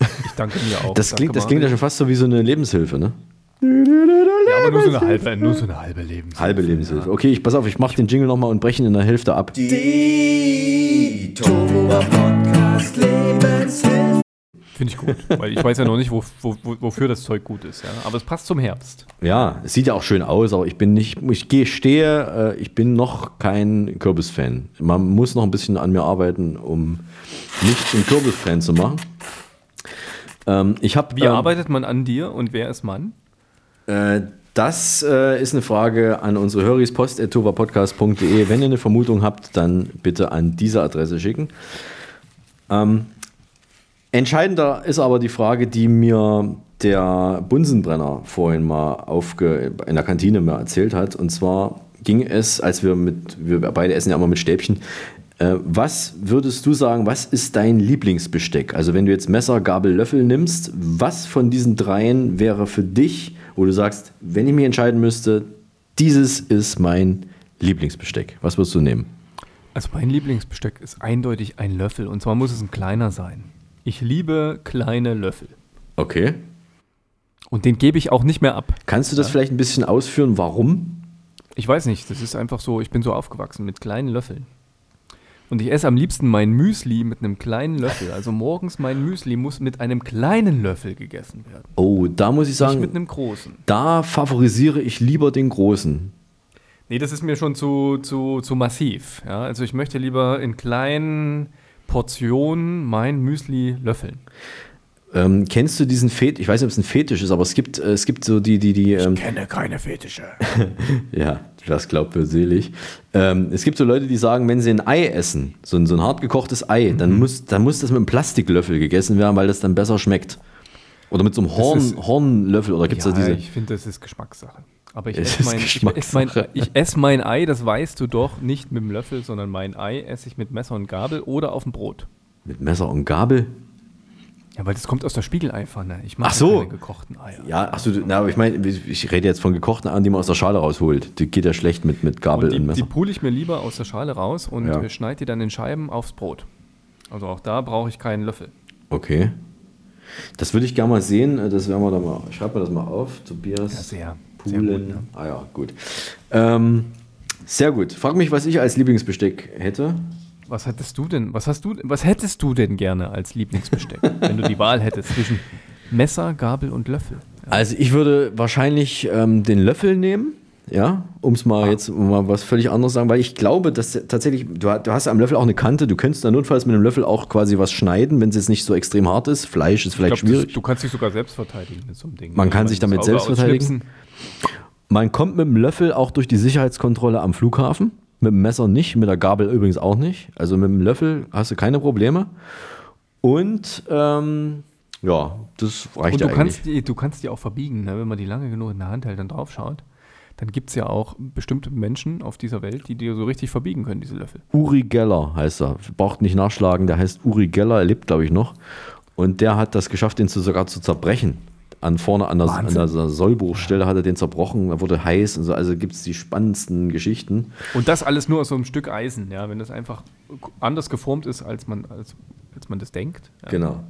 Ich danke mir auch. (laughs) Das Danke, klingt, das klingt ja schon fast so wie so eine Lebenshilfe, ne? Ja, aber nur so eine halbe, nur so eine halbe Lebenshilfe. Halbe Lebenshilfe. Okay, ich pass auf, ich mache den Jingle nochmal und breche ihn in der Hälfte ab. Finde ich gut, weil ich weiß ja noch nicht, wo, wo, wo, wofür das Zeug gut ist. Ja? Aber es passt zum Herbst. Ja, es sieht ja auch schön aus, aber ich bin nicht, ich gestehe, äh, ich bin noch kein Kürbis-Fan. Man muss noch ein bisschen an mir arbeiten, um mich zum Kürbis-Fan zu machen. Ähm, ich habe Wie arbeitet man an dir und wer ist Mann? Äh, das äh, ist eine Frage an unsere Höris post.tovapodcast.de. Wenn ihr eine Vermutung habt, dann bitte an diese Adresse schicken. Ähm, entscheidender ist aber die Frage, die mir der Bunsenbrenner vorhin mal aufge in der Kantine mir erzählt hat. Und zwar ging es, als wir mit, wir beide essen ja immer mit Stäbchen. Äh, was würdest du sagen, was ist dein Lieblingsbesteck? Also wenn du jetzt Messer, Gabel, Löffel nimmst, was von diesen dreien wäre für dich, wo du sagst, wenn ich mich entscheiden müsste, dieses ist mein Lieblingsbesteck. Was würdest du nehmen? Also mein Lieblingsbesteck ist eindeutig ein Löffel und zwar muss es ein kleiner sein. Ich liebe kleine Löffel Okay. und den gebe ich auch nicht mehr ab. Kannst du das vielleicht ein bisschen ausführen, warum? Ich weiß nicht, das ist einfach so, ich bin so aufgewachsen mit kleinen Löffeln. Und ich esse am liebsten mein Müsli mit einem kleinen Löffel. Also morgens mein Müsli muss mit einem kleinen Löffel gegessen werden. Oh, da muss ich Nicht sagen, mit einem großen. da favorisiere ich lieber den großen. Nee, das ist mir schon zu, zu, zu massiv. Ja? Also ich möchte lieber in kleinen Portionen mein Müsli löffeln. Ähm, kennst du diesen Fetisch? Ich weiß nicht, ob es ein Fetisch ist, aber es gibt, äh, es gibt so die, die, die. Ähm, kenne keine Fetische. (laughs) ja, das glaubt mir selig. Ähm, es gibt so Leute, die sagen, wenn sie ein Ei essen, so ein, so ein hart gekochtes Ei, Mhm. dann, muss, dann muss das mit einem Plastiklöffel gegessen werden, weil das dann besser schmeckt. Oder mit so einem Horn, ist- Hornlöffel, oder gibt es Ja, da diese? ich finde, das ist Geschmackssache. Aber ich Es esse mein, ich mein, ich mein Ei, das weißt du doch, nicht mit dem Löffel, sondern mein Ei esse ich mit Messer und Gabel oder auf dem Brot. Mit Messer und Gabel? Ja, weil das kommt aus der Spiegeleifanne. Ich mache Ach so. keine gekochten Eier. Ja, achso, na, aber ich meine, ich rede jetzt von gekochten Eiern, die man aus der Schale rausholt. Die geht ja schlecht mit, mit Gabel Und und, die, Messer. die pule ich mir lieber aus der Schale raus und Ja. äh, schneide die dann in Scheiben aufs Brot. Also auch da brauche ich keinen Löffel. Okay. Das würde ich gerne mal sehen. Das werden wir dann mal. Ich schreibe mir das mal auf. Tobias. Ja, sehr. Sehr gut, ne? Ah ja, gut. Ähm, sehr gut. Frag mich, was ich als Lieblingsbesteck hätte. Was hättest du denn? Was hast du? Was hättest du denn gerne als Lieblingsbesteck, (laughs) wenn du die Wahl hättest zwischen Messer, Gabel und Löffel? Also ich würde wahrscheinlich ähm, den Löffel nehmen. Ja, um es Ah. mal jetzt mal was völlig anderes sagen, weil ich glaube, dass tatsächlich, du, du hast am Löffel auch eine Kante, du könntest dann notfalls mit dem Löffel auch quasi was schneiden, wenn es jetzt nicht so extrem hart ist. Fleisch ist vielleicht Ich glaub, das- schwierig. Du kannst dich sogar selbst verteidigen mit so einem Ding. Man kann sich das damit selbst verteidigen. ausschnipsen. Man kommt mit dem Löffel auch durch die Sicherheitskontrolle am Flughafen. Mit dem Messer nicht, mit der Gabel übrigens auch nicht. Also mit dem Löffel hast du keine Probleme. Und ähm, ja, das reicht Und ja du eigentlich. kannst, die, du kannst die auch verbiegen, ne? wenn man die lange genug in der Hand hält und drauf schaut. Dann gibt es ja auch bestimmte Menschen auf dieser Welt, die dir so richtig verbiegen können, diese Löffel. Uri Geller heißt er. Braucht nicht nachschlagen, der heißt Uri Geller, er lebt, glaube ich, noch. Und der hat das geschafft, den zu, sogar zu zerbrechen. An vorne an der, an der Sollbruchstelle hat er den zerbrochen, da wurde heiß und so. Also gibt es die spannendsten Geschichten. Und das alles nur aus so einem Stück Eisen, ja, wenn das einfach anders geformt ist, als man, als, als man das denkt. Ja. Genau.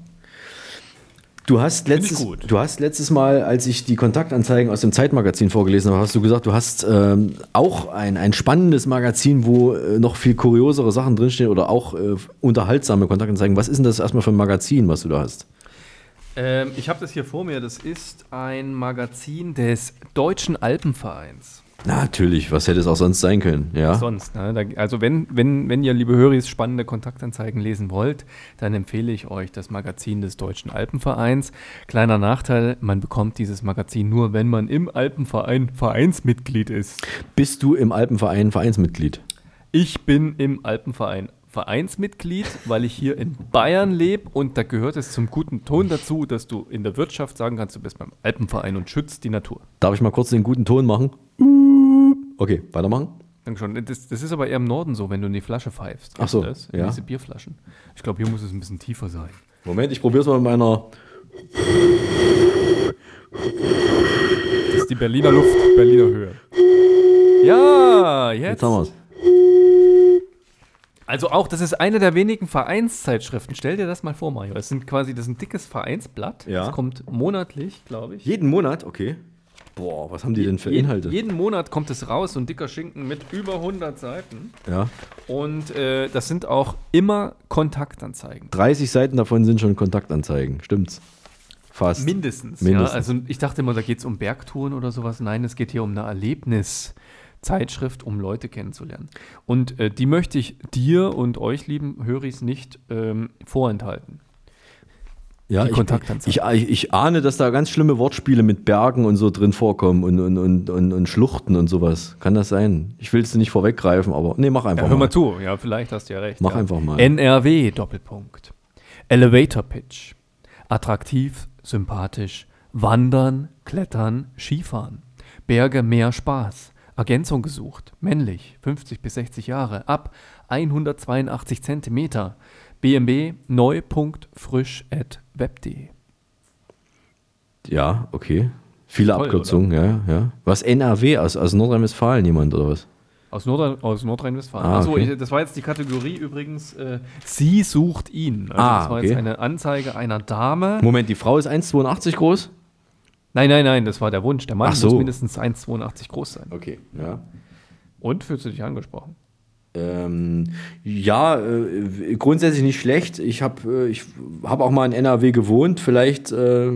Du hast, letztes, du hast letztes Mal, als ich die Kontaktanzeigen aus dem Zeitmagazin vorgelesen habe, hast du gesagt, du hast ähm, auch ein, ein spannendes Magazin, wo äh, noch viel kuriosere Sachen drinstehen oder auch äh, unterhaltsame Kontaktanzeigen. Was ist denn das erstmal für ein Magazin, was du da hast? Ähm, ich habe das hier vor mir. Das ist ein Magazin des Deutschen Alpenvereins. Na, natürlich, was hätte es auch sonst sein können? Ja. Sonst. Ne? Also wenn, wenn, wenn ihr, liebe Höris, spannende Kontaktanzeigen lesen wollt, dann empfehle ich euch das Magazin des Deutschen Alpenvereins. Kleiner Nachteil, man bekommt dieses Magazin nur, wenn man im Alpenverein Vereinsmitglied ist. Bist du im Alpenverein Vereinsmitglied? Ich bin im Alpenverein Vereinsmitglied, weil ich hier in Bayern lebe und da gehört es zum guten Ton dazu, dass du in der Wirtschaft sagen kannst, du bist beim Alpenverein und schützt die Natur. Darf ich mal kurz den guten Ton machen? Okay, weitermachen. Dankeschön. Das, das ist aber eher im Norden so, wenn du in die Flasche pfeifst. Ach so, das? In ja. Diese Bierflaschen. Ich glaube, hier muss es ein bisschen tiefer sein. Moment, ich probiere es mal mit meiner. Das ist die Berliner Luft, Berliner Höhe. Ja, jetzt. Jetzt haben wir es. Also auch, das ist eine der wenigen Vereinszeitschriften. Stell dir das mal vor, Mario. Das sind quasi, das ist ein dickes Vereinsblatt. Ja. Das kommt monatlich, glaube ich. Jeden Monat, okay. Boah, was haben die denn für Inhalte? Jeden Monat kommt es raus, so ein dicker Schinken mit über 100 Seiten. Ja. Und äh, das sind auch immer Kontaktanzeigen. 30 Seiten davon sind schon Kontaktanzeigen, stimmt's? Fast. Mindestens. Mindestens. Ja, also ich dachte immer, da geht es um Bergtouren oder sowas. Nein, es geht hier um eine Erlebniszeitschrift, um Leute kennenzulernen. Und äh, die möchte ich dir und euch, lieben Höris, nicht ähm, vorenthalten. ja, ich, ich, ich, ich ahne, dass da ganz schlimme Wortspiele mit Bergen und so drin vorkommen und, und, und, und, und Schluchten und sowas. Kann das sein? Ich will es nicht vorweggreifen, aber nee, mach einfach Ja, hör mal mal. zu, ja, vielleicht hast du ja recht. Mach ja. einfach mal. NRW, Doppelpunkt. Elevator Pitch. Attraktiv, sympathisch. Wandern, Klettern, Skifahren. Berge, mehr Spaß. Ergänzung gesucht. Männlich, 50 bis 60 Jahre. Ab 182 Zentimeter. BMB neu.frisch.web.de. Ja, okay. Viele Toll, Abkürzungen, ja, ja. Was NRW aus, aus Nordrhein-Westfalen jemand oder was? Aus, Nordrhein- aus Nordrhein-Westfalen. Ah, Achso, okay. das war jetzt die Kategorie übrigens. Äh, sie sucht ihn. Also Ah, das war okay. jetzt eine Anzeige einer Dame. Moment, die Frau ist 1,82 groß? Nein, nein, nein, das war der Wunsch. Der Mann so. muss mindestens 1,82 groß sein. Okay, ja. Und fühlst du dich angesprochen? Ähm, ja, äh, grundsätzlich nicht schlecht. Ich habe äh, ich hab auch mal in NRW gewohnt. Vielleicht äh,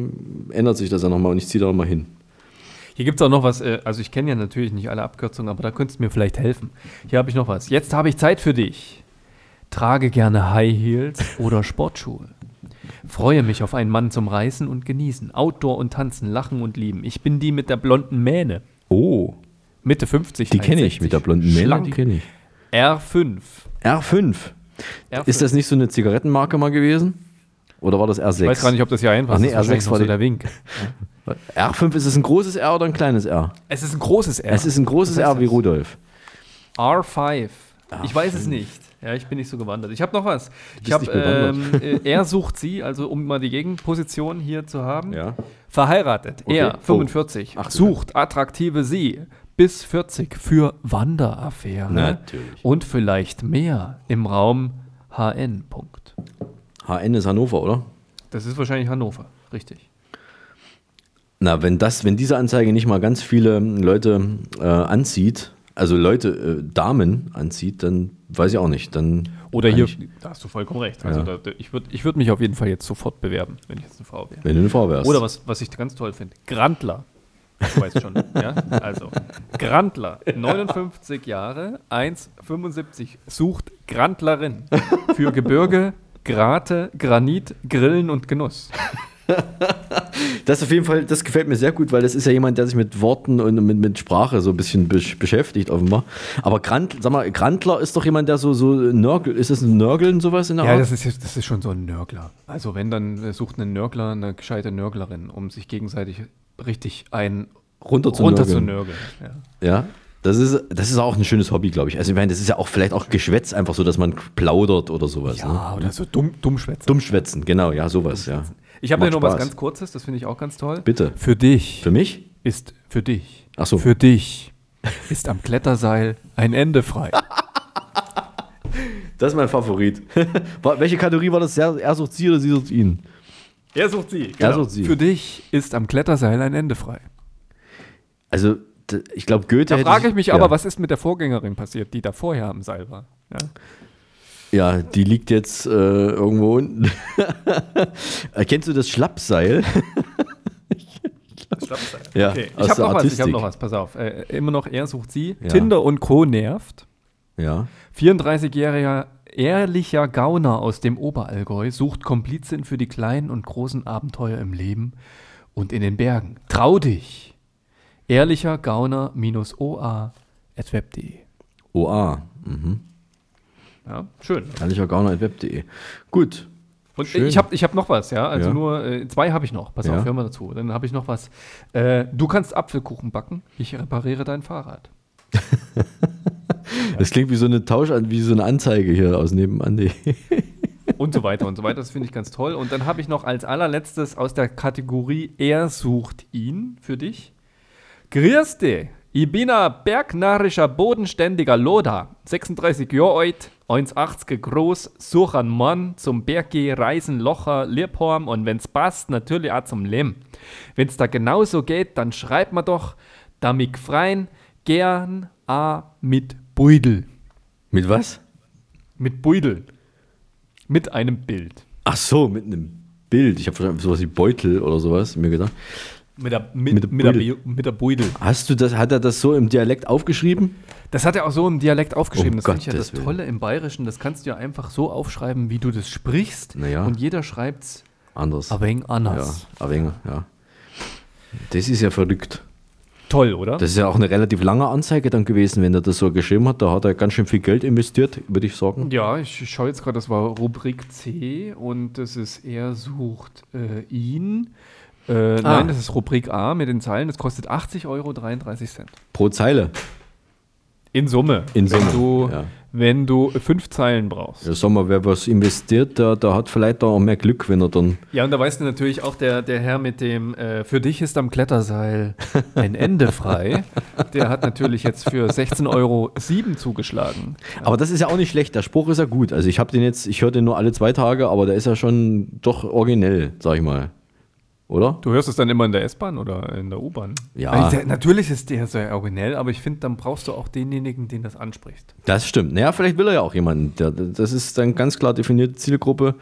ändert sich das ja nochmal und ich ziehe da nochmal hin. Hier gibt es auch noch was, äh, also ich kenne ja natürlich nicht alle Abkürzungen, aber da könntest du mir vielleicht helfen. Hier habe ich noch was. Jetzt habe ich Zeit für dich. Trage gerne High Heels oder Sportschuhe. Freue mich auf einen Mann zum Reißen und Genießen. Outdoor und Tanzen, Lachen und Lieben. Ich bin die mit der blonden Mähne. Oh, Mitte 50. die kenne ich 1,60. mit der blonden Mähne. Schlank. Die kenne ich. R5. R5. R5. Ist das nicht so eine Zigarettenmarke mal gewesen? Oder war das R6? Ich weiß gar nicht, ob das hier einpasst. Ach nee, ist wahrscheinlich R6 noch war so der Wink. (laughs) R5, ist es ein großes R oder ein kleines R? Es ist ein großes R. Es ist ein großes R wie? Rudolf. R5. Ich weiß es nicht. Ja, ich bin nicht so gewandert. Ich habe noch was. Ich habe, ähm, äh, (laughs) er sucht sie, also um mal die Gegenposition hier zu haben. Ja. Verheiratet. Okay. Er, Oh. 45, Ach, du sucht attraktive sie bis 40 für Wanderaffäre. Natürlich. Und vielleicht mehr im Raum HN. Punkt. HN ist Hannover, oder? Das ist wahrscheinlich Hannover, richtig. Na, wenn das, wenn diese Anzeige nicht mal ganz viele Leute äh, anzieht, also Leute, äh, Damen anzieht, dann weiß ich auch nicht. Dann Oder hier, ich, da hast du vollkommen recht. Also Ja. da, da, ich würde ich würd mich auf jeden Fall jetzt sofort bewerben, wenn ich jetzt eine Frau wäre. wenn du eine Frau wärst. Oder was, was ich ganz toll finde, Grandler. Du weißt schon, (laughs) ja? Also, Grandler, 59 Jahre, 1,75, sucht Grandlerin für Gebirge, Grate, Granit, Grillen und Genuss. Das auf jeden Fall, das gefällt mir sehr gut, weil das ist ja jemand, der sich mit Worten und mit, mit Sprache so ein bisschen besch beschäftigt, offenbar. Aber Grant, sag mal, Grantler ist doch jemand, der so, so Nörgel, ist das ein Nörgeln, sowas in der Ja, Art? das ist, das ist schon so ein Nörgler. Also wenn, dann äh, sucht ein Nörgler eine gescheite Nörglerin, um sich gegenseitig richtig ein runter zu runter zu nörgeln. nörgeln. Ja. Ja, das ist, das ist auch ein schönes Hobby, glaube ich. Also ich meine, das ist ja auch vielleicht auch Geschwätz, einfach so, dass man plaudert oder sowas. ne? Ja, oder so dumm, Dummschwätzer. Dummschwätzen, genau, ja, sowas, ja. Ich habe ja noch was Spaß. ganz Kurzes, das finde ich auch ganz toll. Bitte. Für dich Für mich? ist für dich. Ach so. Für dich ist am Kletterseil ein Ende frei. Das ist mein Favorit. (laughs) Welche Kategorie war das? Er, sucht sie oder sie sucht ihn? Er sucht sie. Er sucht sie. Für dich ist am Kletterseil ein Ende frei. Also, ich glaube, Goethe Da frage ich mich ja. aber, was ist mit der Vorgängerin passiert, die da vorher am Seil war? Ja. Ja, die liegt jetzt äh, irgendwo unten. (laughs) Äh, Kennst du das Schlappseil? Ja, Okay, ich habe der noch was, ich Artistik. habe noch was, pass auf. Äh, immer noch er sucht sie. Ja. Tinder und Co. nervt. Ja. 34-jähriger ehrlicher Gauner aus dem Oberallgäu sucht Komplizin für die kleinen und großen Abenteuer im Leben und in den Bergen. Trau dich! Ehrlicher Gauner-oa.web.de OA. Mhm. Ja, schön. Ehrlicher Gauner.web.de. Gut. Und Schön. ich habe ich hab noch was, ja. Also Ja. nur äh, zwei habe ich noch. Pass Ja. auf, hör mal dazu. Dann habe ich noch was. Äh, du kannst Apfelkuchen backen. Ich repariere dein Fahrrad. (laughs) Das klingt wie so eine Tausch, wie so eine Anzeige hier aus nebenan. (laughs) Und so weiter und so weiter. Das finde ich ganz toll. Und dann habe ich noch als allerletztes aus der Kategorie Er sucht ihn für dich. Grüß dich, ich bin ein bergnarischer, bodenständiger Loda, 36 Jahre alt, 1,80 groß, suche einen Mann zum Berggeh, Reisen, Locher, Liebhorn und wenn's passt, natürlich auch zum Leben. Wenn's da genauso geht, dann schreibt mir doch, da mich freien, gern a mit Beudel. Mit was? Mit Beudel. Mit einem Bild. Ach so, mit einem Bild. Ich habe verstanden, sowas wie Beutel oder sowas, mir gedacht. Mit der, mit, Mit der mit, der, mit der Beudel. Hast du das, hat er das so im Dialekt aufgeschrieben? Das hat er auch so im Dialekt aufgeschrieben. Um das finde ich ja das Willen. Tolle im Bayerischen. Das kannst du ja einfach so aufschreiben, wie du das sprichst. Na ja. Und jeder schreibt's Anders. ein wenig ja, anders. ein wenig, ja. Das ist ja verrückt. Toll, oder? Das ist ja auch eine relativ lange Anzeige dann gewesen, wenn er das so geschrieben hat. Da hat er ganz schön viel Geld investiert, würde ich sagen. ja, ich schaue jetzt gerade, das war Rubrik C und das ist Er sucht äh, ihn. Äh, Ah. Nein, das ist Rubrik A mit den Zeilen. Das kostet 80,33 Euro. Pro Zeile. In Summe. In wenn Summe, Du, ja. Wenn du fünf Zeilen brauchst. Ja, sag mal, wer was investiert, der, der hat vielleicht auch mehr Glück, wenn er dann. Ja, und da weißt du natürlich auch, der, der Herr mit dem äh, Für dich ist am Kletterseil ein Ende frei, (laughs) der hat natürlich jetzt für 16,07 Euro zugeschlagen. Aber das ist ja auch nicht schlecht. Der Spruch ist ja gut. Also ich habe den jetzt, ich höre den nur alle zwei Tage, aber der ist ja schon doch originell, sag ich mal. Oder? Du hörst es dann immer in der S-Bahn oder in der U-Bahn? Ja. Also der, natürlich ist der sehr originell, aber ich finde, dann brauchst du auch denjenigen, den das anspricht. Das stimmt. Naja, vielleicht will er ja auch jemanden. Der, das ist dann ganz klar definierte Zielgruppe.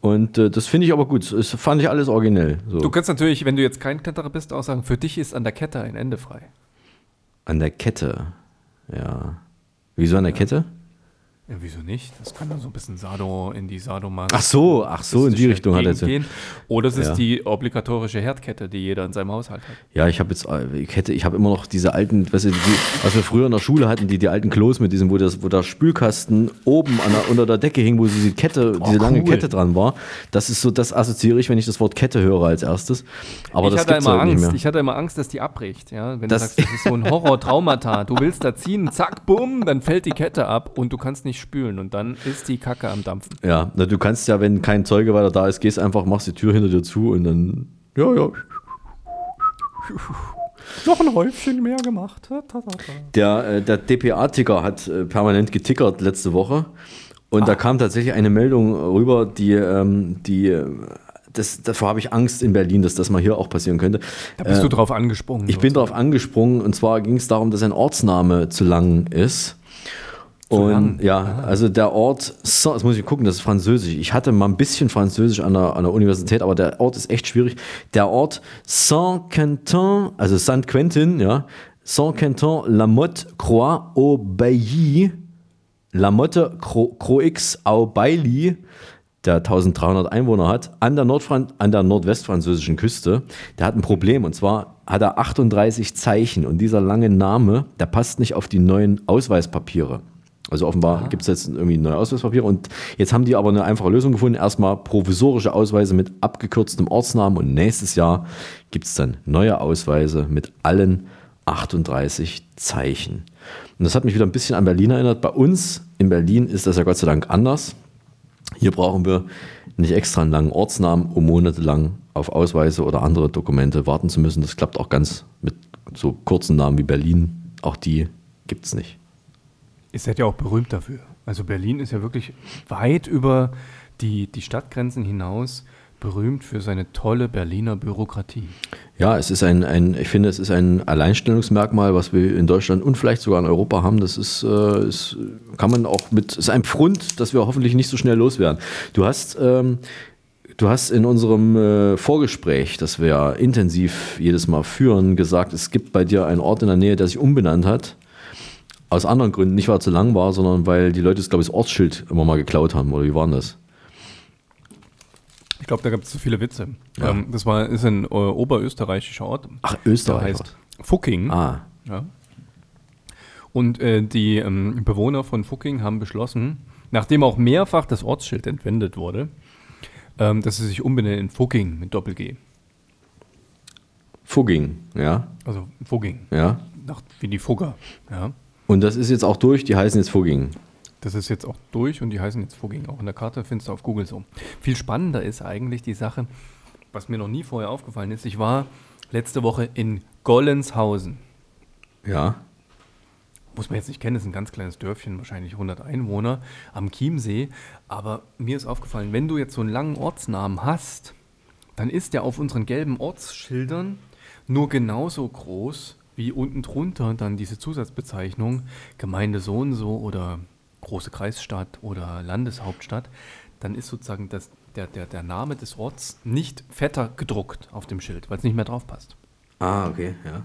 Und äh, das finde ich aber gut. Das fand ich alles originell. So. Du kannst natürlich, wenn du jetzt kein Kletterer bist, auch sagen, für dich ist an der Kette ein Ende frei. An der Kette. Ja. Wieso an der Kette? Ja, wieso nicht? Das kann dann so ein bisschen Sado in die Sadomas. Ach so, ach so, in die Richtung hat er gehen. Oder es ist Ja. die obligatorische Herdkette, die jeder in seinem Haushalt hat. Ja, ich habe jetzt, äh, ich hätte, ich habe immer noch diese alten, weißt du, die, was wir früher in der Schule hatten, die, die alten Klos mit diesem, wo das, wo der Spülkasten oben der, unter der Decke hing, wo diese Kette, diese lange cool. Kette dran war. Das ist so, das assoziiere ich, wenn ich das Wort Kette höre als erstes. Aber ich das hatte gibt's immer halt nicht Angst. Ich hatte immer Angst, dass die abbricht. Ja? Wenn Das- du sagst, das ist so ein Horror-Traumata. Du willst da ziehen, zack, bumm, dann fällt die Kette ab und du kannst nicht spülen und dann ist die Kacke am Dampfen. Ja, na, du kannst ja, wenn kein Zeuge weiter da ist, gehst einfach, machst die Tür hinter dir zu und dann, ja, ja. Noch ein Häufchen mehr gemacht. Der, äh, der DPA-Ticker hat äh, permanent getickert letzte Woche und da kam tatsächlich eine Meldung rüber, die, ähm, die äh, das, davor habe ich Angst in Berlin, dass das mal hier auch passieren könnte. Da bist Äh, du drauf angesprungen. Ich bin darauf angesprungen und zwar ging es darum, dass ein Ortsname zu lang ist. Und lang? ja, also der Ort, das muss ich gucken, das ist Französisch. Ich hatte mal ein bisschen Französisch an der, an der Universität, aber der Ort ist echt schwierig. Der Ort Saint-Quentin, also Saint-Quentin, ja, Saint-Quentin, La Motte, Croix, au Bailly, La Motte, Cro- Croix, au Bailly, der 1300 Einwohner hat, an der, Nordfran an der nordwestfranzösischen Küste. Der hat ein Problem und zwar hat er 38 Zeichen und dieser lange Name, der passt nicht auf die neuen Ausweispapiere. Also offenbar gibt es jetzt irgendwie neue Ausweispapiere und jetzt haben die aber eine einfache Lösung gefunden. Erstmal provisorische Ausweise mit abgekürztem Ortsnamen und nächstes Jahr gibt es dann neue Ausweise mit allen 38 Zeichen. Und das hat mich wieder ein bisschen an Berlin erinnert. Bei uns in Berlin ist das ja Gott sei Dank anders. Hier brauchen wir nicht extra einen langen Ortsnamen, um monatelang auf Ausweise oder andere Dokumente warten zu müssen. Das klappt auch ganz mit so kurzen Namen wie Berlin. Auch die gibt es nicht. Ihr seid ja auch berühmt dafür. Also Berlin ist ja wirklich weit über die, die Stadtgrenzen hinaus berühmt für seine tolle Berliner Bürokratie. Ja, es ist ein, ein, ich finde, es ist ein Alleinstellungsmerkmal, was wir in Deutschland und vielleicht sogar in Europa haben. Das ist, äh, ist kann man auch mit, ist ein Pfund, das wir hoffentlich nicht so schnell loswerden. Du hast, ähm, du hast in unserem äh, Vorgespräch, das wir intensiv jedes Mal führen, gesagt, es gibt bei dir einen Ort in der Nähe, der sich umbenannt hat. Aus anderen Gründen, nicht weil er zu lang war, sondern weil die Leute, glaube ich, das Ortsschild immer mal geklaut haben. Oder wie war denn das? Ich glaube, da gibt es zu viele Witze. Ja. Ähm, das war, ist ein äh, oberösterreichischer Ort. Ach, Der Österreich. heißt Fucking. Ah, Ja. Und äh, die ähm, Bewohner von Fucking haben beschlossen, nachdem auch mehrfach das Ortsschild entwendet wurde, ähm, dass sie sich umbenennen in Fucking mit Doppel-G. Fugging, ja, Also Fucking. ja. Nach, wie die Fugger. Ja. Und das ist jetzt auch durch, die heißen jetzt Fugging. Das ist jetzt auch durch und die heißen jetzt Fugging. Auch in der Karte findest du auf Google so. Viel spannender ist eigentlich die Sache, was mir noch nie vorher aufgefallen ist. Ich war letzte Woche in Gollenshausen. Ja. Muss man jetzt nicht kennen, ist ein ganz kleines Dörfchen, wahrscheinlich 100 Einwohner am Chiemsee. Aber mir ist aufgefallen, wenn du jetzt so einen langen Ortsnamen hast, dann ist der auf unseren gelben Ortsschildern nur genauso groß wie unten drunter dann diese Zusatzbezeichnung Gemeinde so und so oder große Kreisstadt oder Landeshauptstadt. Dann ist sozusagen das, der, der, der Name des Orts nicht fetter gedruckt auf dem Schild, weil es nicht mehr drauf passt. Ah, okay, ja.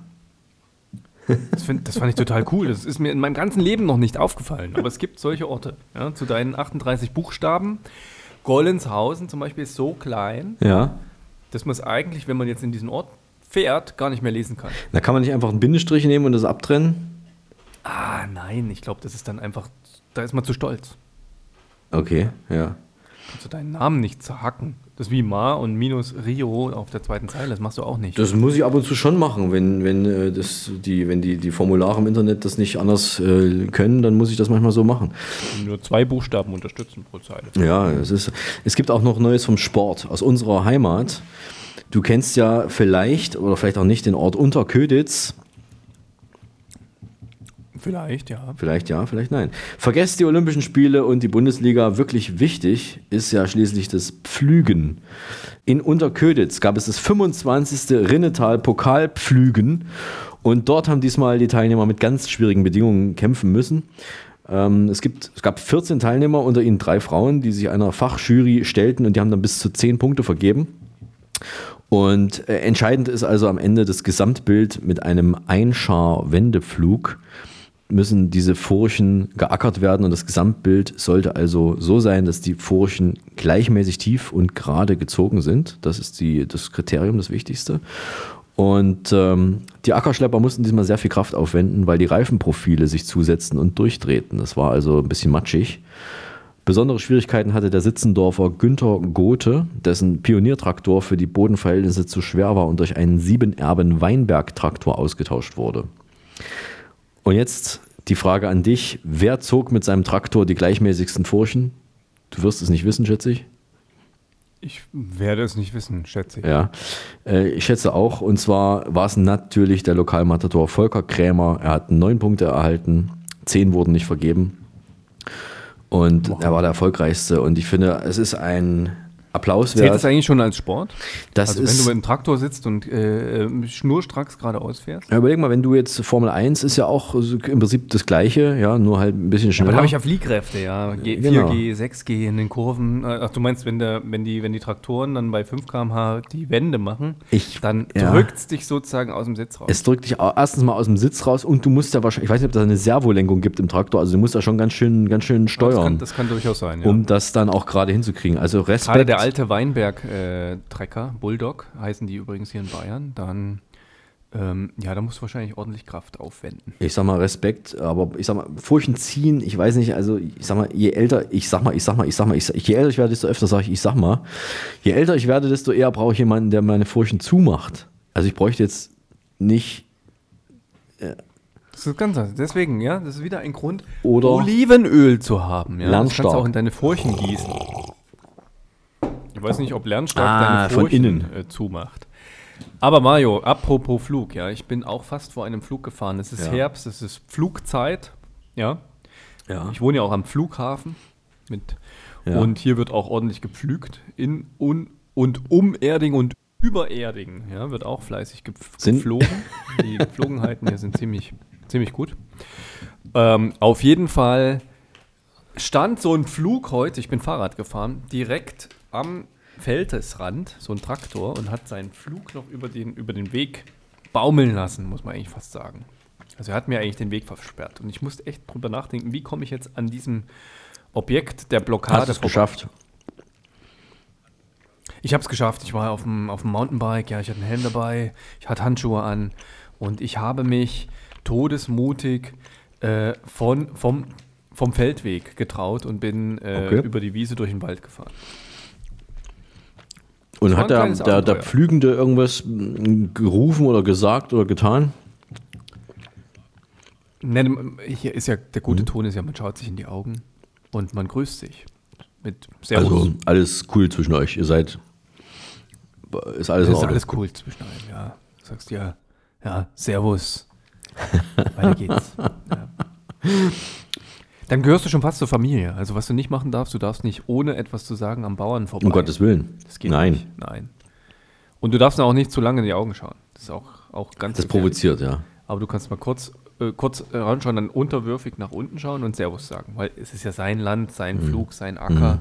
Das, find, das fand ich total cool. Das ist mir in meinem ganzen Leben noch nicht aufgefallen. Aber es gibt solche Orte. Ja, zu deinen 38 Buchstaben. Gollenshausen zum Beispiel ist so klein, Ja. dass man es eigentlich, wenn man jetzt in diesen Ort fährt, gar nicht mehr lesen kann. Da kann man nicht einfach einen Bindestrich nehmen und das abtrennen? Ah, nein, ich glaube, das ist dann einfach, da ist man zu stolz. Okay, ja. Kannst du deinen Namen nicht zerhacken. Das ist wie Ma und minus Rio auf der zweiten Zeile, das machst du auch nicht. Das muss ich ab und zu schon machen. Wenn, wenn, äh, das, die, wenn die, die Formulare im Internet das nicht anders äh, können, dann muss ich das manchmal so machen. Nur zwei Buchstaben unterstützen pro Zeile. Ja, es, ist, es gibt auch noch Neues vom Sport aus unserer Heimat. Du kennst ja vielleicht oder vielleicht auch nicht den Ort Unterköditz. Vielleicht, ja. Vielleicht ja, vielleicht nein. Vergesst die Olympischen Spiele und die Bundesliga. Wirklich wichtig ist ja schließlich das Pflügen. In Unterköditz gab es das 25. Rinnetal-Pokalpflügen und dort haben diesmal die Teilnehmer mit ganz schwierigen Bedingungen kämpfen müssen. Ähm, es, gibt, es gab 14 Teilnehmer, unter ihnen drei Frauen, die sich einer Fachjury stellten und die haben dann bis zu 10 Punkte vergeben. Und äh, entscheidend ist also am Ende das Gesamtbild mit einem Einschar-Wendepflug. müssen diese Furchen geackert werden und das Gesamtbild sollte also so sein, dass die Furchen gleichmäßig tief und gerade gezogen sind. Das ist die, das Kriterium, das Wichtigste. Und ähm, die Ackerschlepper mussten diesmal sehr viel Kraft aufwenden, weil die Reifenprofile sich zusetzten und durchdrehten. Das war also ein bisschen matschig. Besondere Schwierigkeiten hatte der Sitzendorfer Günther Gothe, dessen Pioniertraktor für die Bodenverhältnisse zu schwer war und durch einen Siebenerben Weinberg-Traktor ausgetauscht wurde. Und jetzt die Frage an dich: Wer zog mit seinem Traktor die gleichmäßigsten Furchen? Du wirst es nicht wissen, schätze ich. Ich werde es nicht wissen, schätze ich. Ja, äh, ich schätze auch. Und zwar war es natürlich der Lokalmatador Volker Krämer. Er hat neun Punkte erhalten, zehn wurden nicht vergeben. Und er war der erfolgreichste. Und ich finde, es ist ein Applaus Zählt das eigentlich schon als Sport? Das also ist, wenn du mit dem Traktor sitzt und äh, äh, schnurstracks geradeaus fährst? ja, überleg mal, wenn du jetzt Formel 1 ist ja auch im Prinzip das Gleiche, ja, nur halt ein bisschen Aber schneller. da habe ich ja Fliehkräfte, ja. G Genau. 4G, 6G in den Kurven. Äh, Ach, du meinst, wenn, der, wenn, die, wenn die Traktoren dann bei 5 km/h die Wände machen, Ich- dann ja. drückt es dich sozusagen aus dem Sitz raus. es drückt dich erstens mal aus dem Sitz raus und du musst ja wahrscheinlich, ich weiß nicht, ob das eine Servolenkung gibt im Traktor, also du musst da schon ganz schön, ganz schön das, steuern, kann, das kann durchaus sein, ja. um das dann auch gerade hinzukriegen. Also Respekt. Alte Weinberg-Trecker, Bulldog, heißen die übrigens hier in Bayern, dann, ähm, ja, da musst du wahrscheinlich ordentlich Kraft aufwenden. Ich sag mal Respekt, aber ich sag mal, Furchen ziehen, ich weiß nicht, also ich sag mal, je älter, ich sag mal, ich sag mal, ich sag mal, ich, sag- je älter ich werde, desto öfter sage ich, ich sag mal. Je älter ich werde, desto eher brauche ich jemanden, der meine Furchen zumacht. Also ich bräuchte jetzt nicht, Das ist ganz anders. Deswegen, ja, das ist wieder ein Grund, Olivenöl zu haben. Ja? Das Lernstark. kannst du auch in deine Furchen gießen. Ich weiß nicht, ob Lernstark Ah, deine von Furchen innen. Äh, zumacht. Aber Mario, apropos Flug, ja, ich bin auch fast vor einem Flug gefahren. Es ist Ja. Herbst, es ist Flugzeit, ja. ja, Ich wohne ja auch am Flughafen mit Ja. und hier wird auch ordentlich gepflügt in un, und um Erding und über Erding, ja, wird auch fleißig gepf Sind- geflogen. Die Geflogenheiten hier sind ziemlich ziemlich gut. Ähm, auf jeden Fall stand so ein Flug heute, ich bin Fahrrad gefahren, direkt am Feldesrand, so ein Traktor und hat seinen Flug noch über den, über den Weg baumeln lassen, muss man eigentlich fast sagen. Also er hat mir eigentlich den Weg versperrt und ich musste echt drüber nachdenken, wie komme ich jetzt an diesem Objekt der Blockade hast du es geschafft. Ich habe es geschafft. Ich war auf dem, auf dem Mountainbike, ja, ich hatte einen Helm dabei, ich hatte Handschuhe an und ich habe mich todesmutig äh, von, vom, vom Feldweg getraut und bin äh, Okay. über die Wiese durch den Wald gefahren. Und hat der, der, der. Pflügende irgendwas mm, gerufen oder gesagt oder getan? Ne, hier ist ja, der Mhm. gute Ton ist ja, man schaut sich in die Augen und man grüßt sich. Mit Servus. Also alles cool zwischen euch. Ihr seid, ist alles ist alles cool zwischen einem, ja. Du sagst ja, ja, Servus. Weiter geht's. (laughs) Ja. Dann gehörst du schon fast zur Familie. Also was du nicht machen darfst, du darfst nicht ohne etwas zu sagen am Bauern vorbei. Um Gottes Willen. Das geht Nein, nicht. Nein. Und du darfst auch nicht zu lange in die Augen schauen. Das ist auch, auch ganz das gefährlich. provoziert, ja. Aber du kannst mal kurz, äh, kurz äh, ranschauen, dann unterwürfig nach unten schauen und Servus sagen. Weil es ist ja sein Land, sein Mhm. Flug, sein Acker.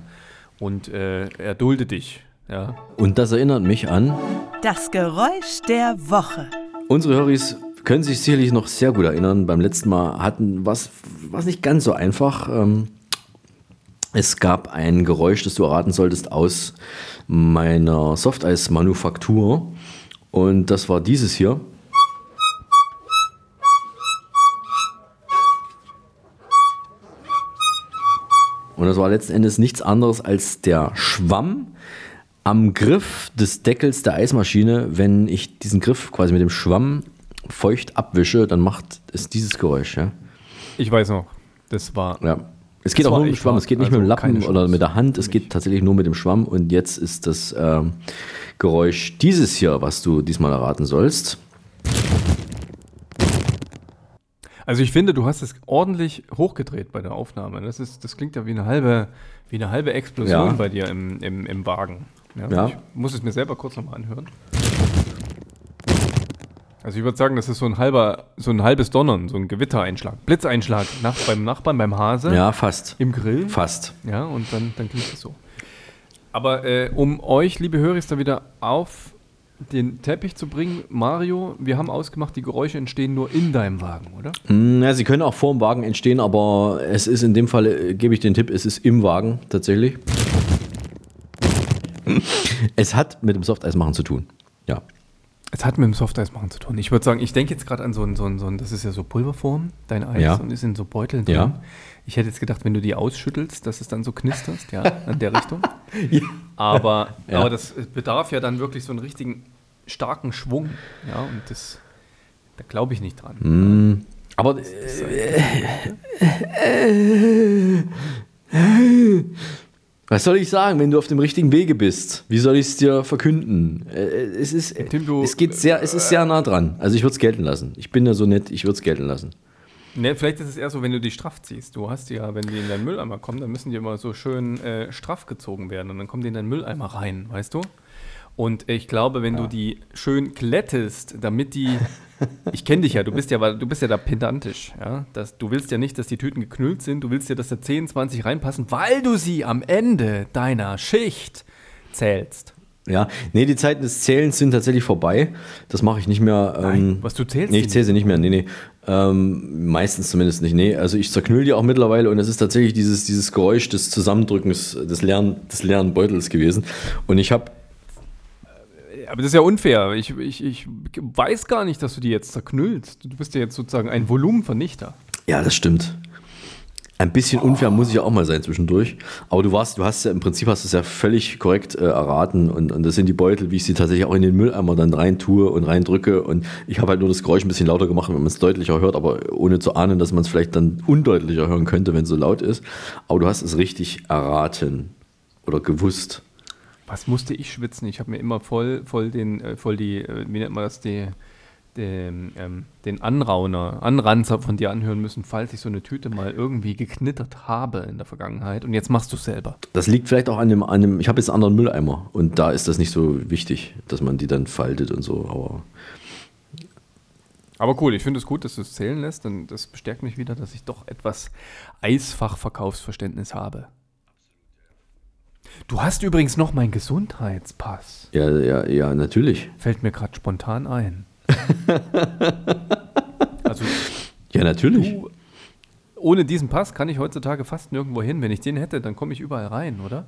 Und äh, er duldet dich. Ja. Und das erinnert mich an, Das Geräusch der Woche. unsere Höris können sich sicherlich noch sehr gut erinnern. Beim letzten Mal hatten was, was nicht ganz so einfach. Ähm, es gab ein Geräusch, das du erraten solltest aus meiner Softeis-Manufaktur. Und das war dieses hier. Und das war letzten Endes nichts anderes als der Schwamm am Griff des Deckels der Eismaschine. Wenn ich diesen Griff quasi mit dem Schwamm feucht abwische, dann macht es dieses Geräusch. Ja. Ich weiß noch, das war Ja. Es geht auch nur mit dem Schwamm, es geht nicht Also mit dem Lappen oder mit der Hand, es für geht tatsächlich nur mit dem Schwamm. Und jetzt ist das ähm, Geräusch dieses hier, was du diesmal erraten sollst. Also ich finde, du hast es ordentlich hochgedreht bei der Aufnahme. Das, ist, das klingt ja wie eine halbe, wie eine halbe Explosion Ja. bei dir im, im, im Wagen. Ja, Ja. Ich muss es mir selber kurz nochmal anhören. Also ich würde sagen, das ist so ein halber, so ein halbes Donnern, so ein Gewittereinschlag, Blitzeinschlag nach, beim Nachbarn, beim Hase Ja, fast. im Grill. Fast. Ja, und dann, dann klingt es so. Aber äh, um euch, liebe Hörer, da wieder auf den Teppich zu bringen. Mario, wir haben ausgemacht, die Geräusche entstehen nur in deinem Wagen, oder? Mm, Ja, sie können auch vor dem Wagen entstehen, aber es ist in dem Fall, äh, gebe ich den Tipp, es ist im Wagen tatsächlich. Es hat mit dem Softeismachen zu tun. Ja. Es hat mit dem Softeis machen zu tun. Ich würde sagen, ich denke jetzt gerade an so ein, so, ein, so ein, das ist ja so Pulverform, dein Eis, Ja. und ist in so Beuteln drin. Ja. Ich hätte jetzt gedacht, wenn du die ausschüttelst, dass es dann so knisterst, ja, in der Richtung. Aber, Ja. aber das bedarf ja dann wirklich so einen richtigen starken Schwung, ja, und das, da glaube ich nicht dran. Mm, Aber was soll ich sagen, wenn du auf dem richtigen Wege bist? Wie soll ich es dir verkünden? Äh, Es ist, du- es geht sehr, es ist sehr nah dran. Also ich würde es gelten lassen. Ich bin ja so nett, ich würde es gelten lassen. Ne, vielleicht ist es eher so, wenn du die straff ziehst. Du hast die ja, wenn die in deinen Mülleimer kommen, dann müssen die immer so schön äh, straff gezogen werden und dann kommen die in deinen Mülleimer rein, weißt du? Und ich glaube, wenn du die schön glättest, damit die, (laughs) ich kenne dich ja, du bist ja, du bist ja da pedantisch, ja. Das, du willst ja nicht, dass die Tüten geknüllt sind, du willst ja, dass da 10, 20 reinpassen, weil du sie am Ende deiner Schicht zählst. Ja, nee, die Zeiten des Zählens sind tatsächlich vorbei. Das mache ich nicht mehr. Ähm, was, du zählst Nee, ich zähle sie nicht mehr. Nee, nee. Ähm, meistens zumindest nicht. Nee, also ich zerknüll die auch mittlerweile und es ist tatsächlich dieses, dieses Geräusch des Zusammendrückens des leeren, des leeren Beutels gewesen. Und ich habe Aber das ist ja unfair. Ich, ich, ich weiß gar nicht, dass du die jetzt zerknüllst. Du bist ja jetzt sozusagen ein Volumenvernichter. Ja, das stimmt. Ein bisschen unfair muss ich ja auch mal sein zwischendurch. Aber du warst, du hast ja im Prinzip hast du es ja völlig korrekt äh, erraten. Und, und das sind die Beutel, wie ich sie tatsächlich auch in den Mülleimer dann rein tue und rein drücke. Und ich habe halt nur das Geräusch ein bisschen lauter gemacht, wenn man es deutlicher hört, aber ohne zu ahnen, dass man es vielleicht dann undeutlicher hören könnte, wenn es so laut ist. Aber du hast es richtig erraten oder gewusst. Was musste ich schwitzen? Ich habe mir immer voll, voll den, äh, voll die, äh, wie nennt man das, die, den, ähm, den Anrauner, Anranzer von dir anhören müssen, falls ich so eine Tüte mal irgendwie geknittert habe in der Vergangenheit. Und jetzt machst du es selber. Das liegt vielleicht auch an dem, an dem ich habe jetzt einen anderen Mülleimer und da ist das nicht so wichtig, dass man die dann faltet und so. Aber Aber cool, ich finde es gut, dass du es zählen lässt, denn das bestärkt mich wieder, dass ich doch etwas Eisfachverkaufsverständnis habe. Du hast übrigens noch meinen Gesundheitspass. ja, ja, ja, natürlich. Fällt mir gerade spontan ein. (laughs) also Ja, natürlich. du, ohne diesen Pass kann ich heutzutage fast nirgendwo hin. Wenn ich den hätte, dann komme ich überall rein, oder?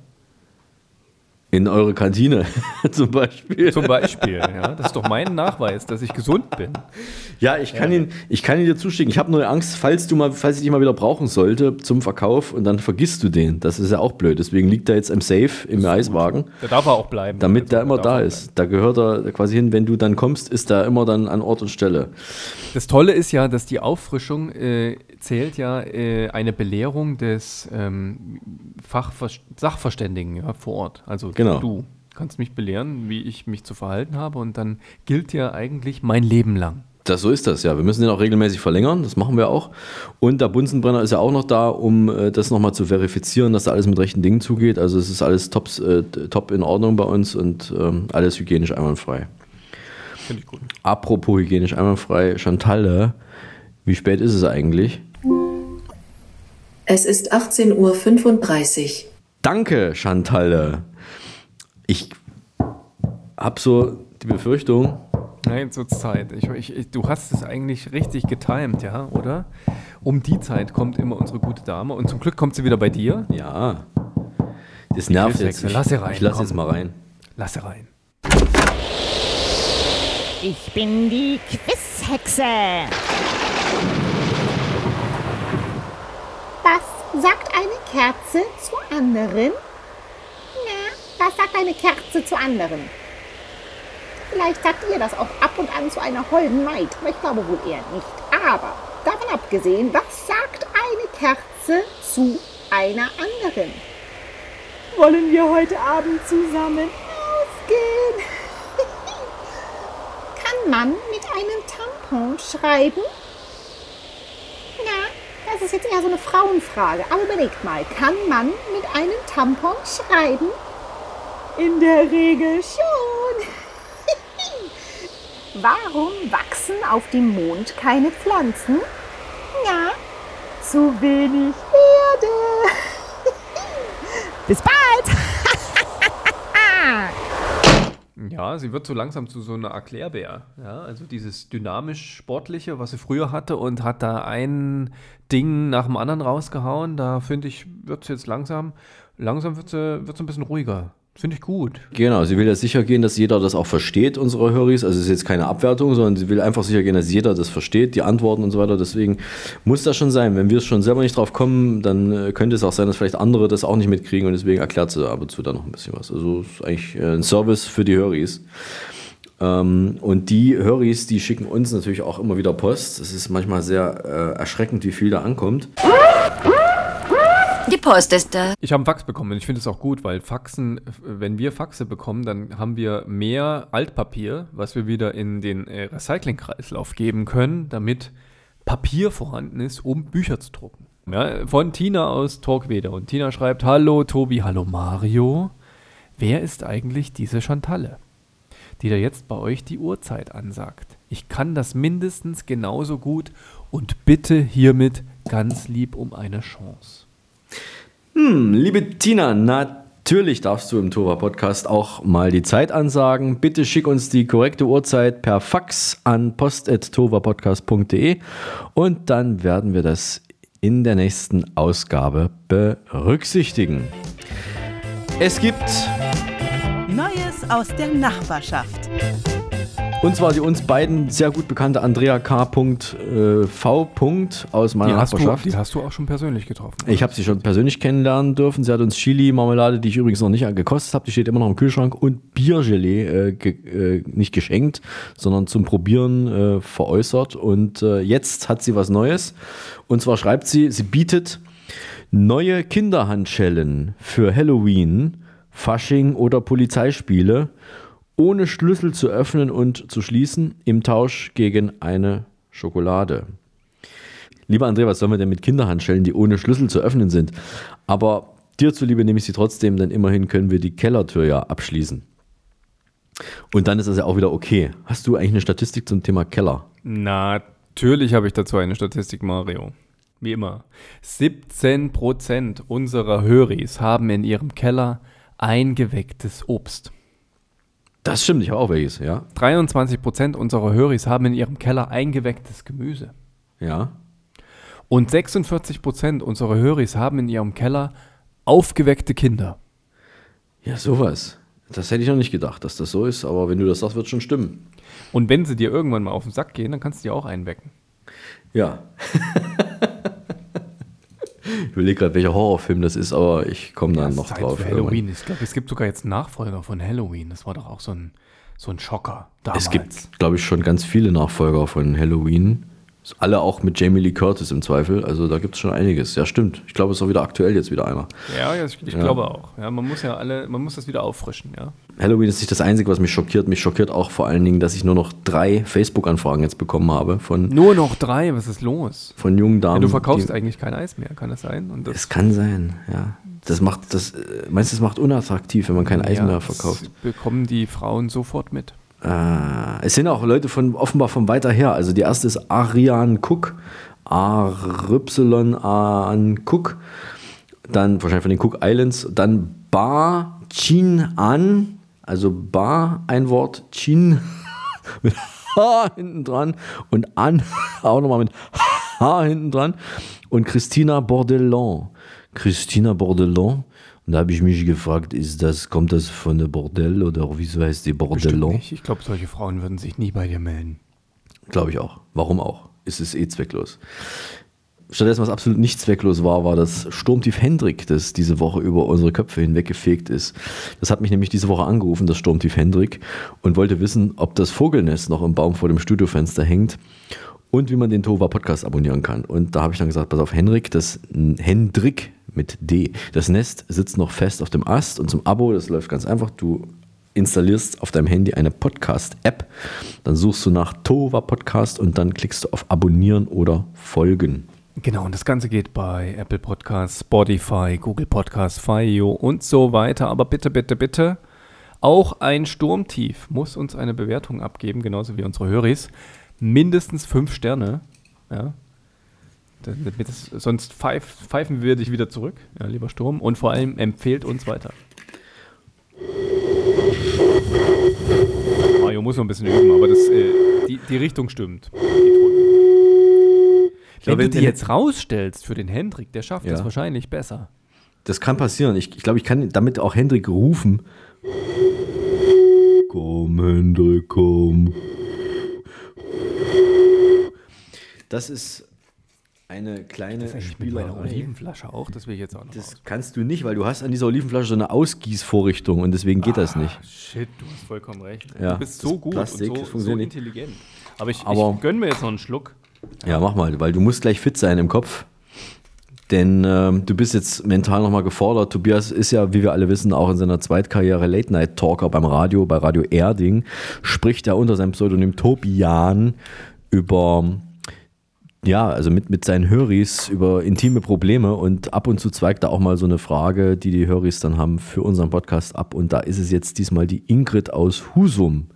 In eure Kantine (laughs) zum Beispiel. Zum Beispiel, ja. Das ist doch mein Nachweis, dass ich gesund bin. Ja, ich kann, Ihn, ich kann ihn dir zuschicken. Ich habe nur Angst, falls, du mal, falls ich dich mal wieder brauchen sollte zum Verkauf und dann vergisst du den. Das ist ja auch blöd. Deswegen liegt er jetzt im Safe im Eiswagen, Da darf er auch bleiben. damit Also, der immer da ist. Da gehört er quasi hin. Wenn du dann kommst, ist er immer dann an Ort und Stelle. Das Tolle ist ja, dass die Auffrischung äh, zählt ja äh, eine Belehrung des ähm, Fachver Sachverständigen ja, vor Ort. Also Genau. du kannst mich belehren, wie ich mich zu verhalten habe und dann gilt ja eigentlich mein Leben lang. Das, so ist das, ja. Wir müssen den auch regelmäßig verlängern, das machen wir auch. Und der Bunsenbrenner ist ja auch noch da, um äh, das nochmal zu verifizieren, dass da alles mit rechten Dingen zugeht. Also es ist alles tops, äh, top in Ordnung bei uns und ähm, alles hygienisch einwandfrei. Finde ich gut. Apropos hygienisch einwandfrei, Chantalle, wie spät ist es eigentlich? Es ist 18.35 Uhr. Danke, Chantalle. Ich habe so die Befürchtung, Nein, zur Zeit. Ich, ich, ich, du hast es eigentlich richtig getimt, ja, oder? Um die Zeit kommt immer unsere gute Dame und zum Glück kommt sie wieder bei dir. ja, das nervt jetzt. Quizhexe, lass sie rein, Ich lass komm. jetzt mal rein. Lass sie rein. Ich bin die Quizhexe. Was sagt eine Kerze zur anderen? Na, was sagt eine Kerze zur anderen? Vielleicht sagt ihr das auch ab und an zu einer holden Maid, aber ich glaube wohl eher nicht. Aber davon abgesehen, was sagt eine Kerze zu einer anderen? Wollen wir heute Abend zusammen ausgehen? (laughs) Kann man mit einem Tampon schreiben? Das ist jetzt eher so eine Frauenfrage. Aber überlegt mal, kann man mit einem Tampon schreiben? In der Regel schon. (laughs) Warum wachsen auf dem Mond keine Pflanzen? Ja, zu wenig Erde. (laughs) Bis bald. (laughs) Ja, sie wird so langsam zu so einer Erklärbär. Ja, also dieses dynamisch-sportliche, was sie früher hatte und hat da ein Ding nach dem anderen rausgehauen. Da finde ich, wird sie jetzt langsam, langsam wird sie, wird sie ein bisschen ruhiger. Finde ich gut. Genau, sie will ja sicher gehen, dass jeder das auch versteht, unsere Höris. Also es ist jetzt keine Abwertung, sondern sie will einfach sicher gehen, dass jeder das versteht, die Antworten und so weiter. Deswegen muss das schon sein. Wenn wir es schon selber nicht drauf kommen, dann äh, könnte es auch sein, dass vielleicht andere das auch nicht mitkriegen und deswegen erklärt sie ab und zu da noch ein bisschen was. Also es ist eigentlich äh, ein Service für die Höris. Ähm, und die Höris, die schicken uns natürlich auch immer wieder Post. Es ist manchmal sehr äh, erschreckend, wie viel da ankommt. Die Post ist da. Ich habe einen Fax bekommen und ich finde es auch gut, weil Faxen, wenn wir Faxe bekommen, dann haben wir mehr Altpapier, was wir wieder in den äh, Recyclingkreislauf geben können, damit Papier vorhanden ist, um Bücher zu drucken. Ja, von Tina aus Torquede. Und Tina schreibt: Hallo Tobi, hallo Mario. Wer ist eigentlich diese Chantalle, die da jetzt bei euch die Uhrzeit ansagt? Ich kann das mindestens genauso gut und bitte hiermit ganz lieb um eine Chance. Hm, liebe Tina, natürlich darfst du im Tova Podcast auch mal die Zeit ansagen. Bitte schick uns die korrekte Uhrzeit per Fax an post.tovapodcast.de und dann werden wir das in der nächsten Ausgabe berücksichtigen. Es gibt Neues aus der Nachbarschaft. Und zwar die uns beiden sehr gut bekannte Andrea K. äh, V. aus meiner Die hast, du, Nachbarschaft. die hast du auch schon persönlich getroffen. Ich habe sie schon persönlich kennenlernen dürfen. Sie hat uns Chili-Marmelade, die ich übrigens noch nicht gekostet habe, die steht immer noch im Kühlschrank, und Biergelee äh, ge äh, nicht geschenkt, sondern zum Probieren äh, veräußert. Und äh, jetzt hat sie was Neues. Und zwar schreibt sie, sie bietet neue Kinderhandschellen für Halloween, Fasching oder Polizeispiele ohne Schlüssel zu öffnen und zu schließen im Tausch gegen eine Schokolade. Lieber André, was sollen wir denn mit Kinderhandschellen, die ohne Schlüssel zu öffnen sind? Aber dir zuliebe nehme ich sie trotzdem, denn immerhin können wir die Kellertür ja abschließen. Und dann ist das ja auch wieder okay. Hast du eigentlich eine Statistik zum Thema Keller? Natürlich habe ich dazu eine Statistik, Mario. Wie immer. 17% unserer Höris haben in ihrem Keller eingewecktes Obst. Das stimmt, ich habe auch welches, ja. 23% unserer Höris haben in ihrem Keller eingewecktes Gemüse. Ja. Und 46% unserer Höris haben in ihrem Keller aufgeweckte Kinder. Ja, sowas. Das hätte ich noch nicht gedacht, dass das so ist, aber wenn du das sagst, wird schon stimmen. Und wenn sie dir irgendwann mal auf den Sack gehen, dann kannst du die auch einwecken. Ja. (laughs) ich überlege gerade, welcher Horrorfilm das ist, aber ich komme dann noch Zeit drauf. Für Halloween. Ich glaube, es gibt sogar jetzt Nachfolger von Halloween. Das war doch auch so ein, so ein Schocker damals. Es gibt, glaube ich, schon ganz viele Nachfolger von Halloween. Alle auch mit Jamie Lee Curtis im Zweifel. Also da gibt es schon einiges. Ja, stimmt. Ich glaube, es ist auch wieder aktuell jetzt wieder einer. Ja, ja, ich, ich Ja. glaube auch. Ja, man muss ja alle, man muss das wieder auffrischen, ja. Halloween ist nicht das Einzige, was mich schockiert. Mich schockiert auch vor allen Dingen, dass ich nur noch drei Facebook-Anfragen jetzt bekommen habe von, Nur noch drei, was ist los? von jungen Damen. Ja, du verkaufst die, eigentlich kein Eis mehr, kann das sein? Und das, Es kann sein, ja. Das macht, das, äh, meinst du, das macht unattraktiv, wenn man kein Eis mehr das verkauft? bekommen die Frauen sofort mit. Äh, es sind auch Leute von offenbar von weiter her. Also die erste ist Ariane Cook. A-Y-A-N Cook. Dann wahrscheinlich von den Cook Islands. Dann Ba Chin An. Also Ba, ein Wort, Chin (laughs) mit H hinten dran. Und An (laughs) auch nochmal mit H hinten dran. Und Christina Bordelon. Christina Bordelon. Und da habe ich mich gefragt, ist das, kommt das von der Bordell oder wieso heißt die nicht. Ich glaube, solche Frauen würden sich nie bei dir melden. Glaube ich auch. Warum auch? Ist es eh zwecklos. Stattdessen, was absolut nicht zwecklos war, war das Sturmtief Hendrik, das diese Woche über unsere Köpfe hinweggefegt ist. Das hat mich nämlich diese Woche angerufen, das Sturmtief Hendrik, und wollte wissen, ob das Vogelnest noch im Baum vor dem Studiofenster hängt und wie man den Tova Podcast abonnieren kann. Und da habe ich dann gesagt, pass auf, Henrik, das Hendrik mit D. Das Nest sitzt noch fest auf dem Ast und zum Abo, das läuft ganz einfach. Du installierst auf deinem Handy eine Podcast-App, dann suchst du nach Tova Podcast und dann klickst du auf Abonnieren oder Folgen. Genau, und das Ganze geht bei Apple Podcasts, Spotify, Google Podcasts, Fio und so weiter. Aber bitte, bitte, bitte, auch ein Sturmtief muss uns eine Bewertung abgeben, genauso wie unsere Höris. Mindestens fünf Sterne. Ja. Sonst pfeif, pfeifen wir dich wieder zurück, ja, lieber Sturm. Und vor allem empfehlt uns weiter. musst noch ein bisschen üben, aber das, äh, die, die Richtung stimmt. Die Ton- glaub, wenn wenn- du die jetzt rausstellst für den Hendrik, der schafft Ja. das wahrscheinlich besser. Das kann passieren. Ich, ich glaube, ich kann damit auch Hendrik rufen. Komm, Hendrik, komm. Das ist eine kleine Spielerei. Olivenflasche auch, das will ich jetzt auch noch Das kannst du nicht, weil du hast an dieser Olivenflasche so eine Ausgießvorrichtung und deswegen geht das nicht. Shit, du hast vollkommen recht. Ja, du bist so gut Plastik, und so, so nicht. intelligent. Aber ich, Aber- ich gönn mir jetzt noch einen Schluck. Ja, mach mal, weil du musst gleich fit sein im Kopf. Denn ähm, du bist jetzt mental nochmal gefordert. Tobias ist ja, wie wir alle wissen, auch in seiner Zweitkarriere Late-Night-Talker beim Radio, bei Radio Erding, spricht er unter seinem Pseudonym Tobian über, ja, also mit, mit seinen Höris über intime Probleme und ab und zu zweigt er auch mal so eine Frage, die die Höris dann haben für unseren Podcast ab. Und da ist es jetzt diesmal die Ingrid aus Husum,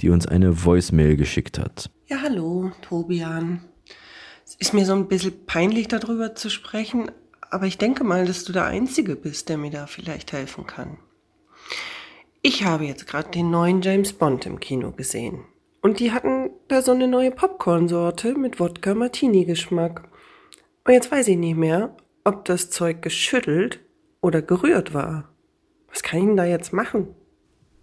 die uns eine Voicemail geschickt hat. Ja, hallo, Tobian. Es ist mir so ein bisschen peinlich, darüber zu sprechen, aber ich denke mal, dass du der Einzige bist, der mir da vielleicht helfen kann. Ich habe jetzt gerade den neuen James Bond im Kino gesehen. Und die hatten da so eine neue Popcorn-Sorte mit Wodka-Martini-Geschmack. Und jetzt weiß ich nicht mehr, ob das Zeug geschüttelt oder gerührt war. Was kann ich denn da jetzt machen?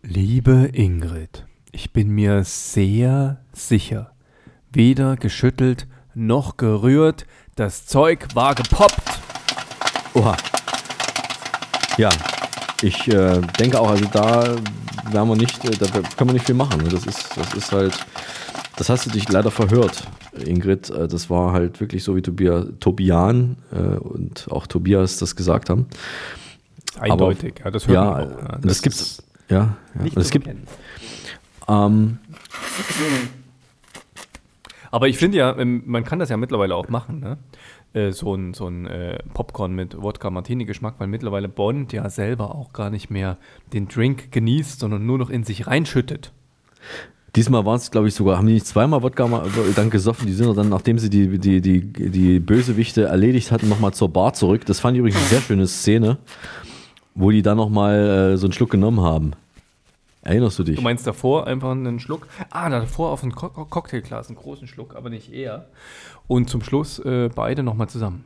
Liebe Ingrid, ich bin mir sehr sicher, weder geschüttelt noch gerührt, das Zeug war gepoppt. Oha. Ja, ich äh, denke auch, also da werden wir nicht, äh, da können wir nicht viel machen. Das ist, das ist halt, das hast du dich leider verhört, Ingrid. Äh, Das war halt wirklich so, wie Tobia, Tobian äh, und auch Tobias das gesagt haben. Eindeutig, ja, das hört ja, man auch, ja. Das, Das gibt's. Ja, ja. nicht zu gibt. Ähm, Aber ich finde ja, ähm, man kann das ja mittlerweile auch machen, ne? Äh, So ein, so ein äh, Popcorn mit Wodka-Martini-Geschmack, weil mittlerweile Bond ja selber auch gar nicht mehr den Drink genießt, sondern nur noch in sich reinschüttet. Diesmal waren es, glaube ich, sogar, haben die nicht zweimal Wodka dann gesoffen, die sind dann, nachdem sie die, die, die, die Bösewichte erledigt hatten, nochmal zur Bar zurück. Das fand ich übrigens eine sehr schöne Szene, wo die dann nochmal äh, so einen Schluck genommen haben. Erinnerst du dich? Du meinst davor einfach einen Schluck? Ah, davor auf ein Co Co- Cocktailglas, einen großen Schluck, aber nicht eher. Und zum Schluss äh, beide nochmal zusammen.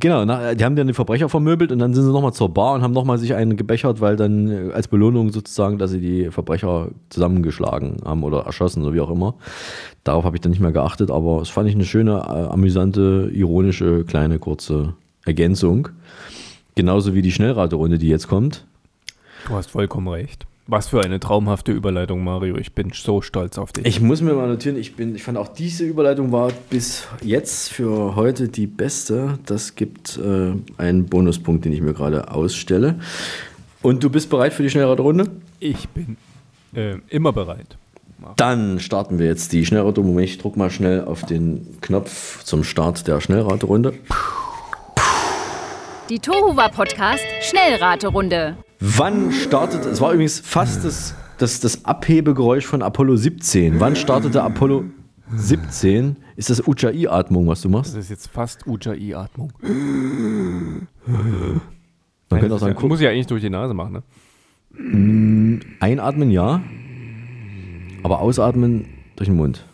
Genau, na, die haben dann die Verbrecher vermöbelt und dann sind sie nochmal zur Bar und haben nochmal sich einen gebechert, weil dann äh, als Belohnung sozusagen, dass sie die Verbrecher zusammengeschlagen haben oder erschossen oder wie auch immer. Darauf habe ich dann nicht mehr geachtet, aber es fand ich eine schöne, äh, amüsante, ironische, kleine, kurze Ergänzung. Genauso wie die Schnellraterunde, die jetzt kommt. Du hast vollkommen recht. Was für eine traumhafte Überleitung, Mario. Ich bin so stolz auf dich. Ich muss mir mal notieren, ich, bin, ich fand auch diese Überleitung war bis jetzt für heute die beste. Das gibt äh, einen Bonuspunkt, den ich mir gerade ausstelle. Und du bist bereit für die Schnellraterunde? Ich bin äh, immer bereit. Dann starten wir jetzt die Schnellraterunde. Moment, ich drücke mal schnell auf den Knopf zum Start der Schnellraterunde. Die Tohuwa Podcast Schnellraterunde. Wann startete, es war übrigens fast das, das, das Abhebegeräusch von Apollo 17. Wann startete Apollo 17? Ist das Ujjayi-Atmung, was du machst? Das ist jetzt fast Ujjayi-Atmung. Man Nein, könnte auch sagen, ja, muss ja eigentlich durch die Nase machen, ne? Mm, Einatmen ja, aber ausatmen durch den Mund.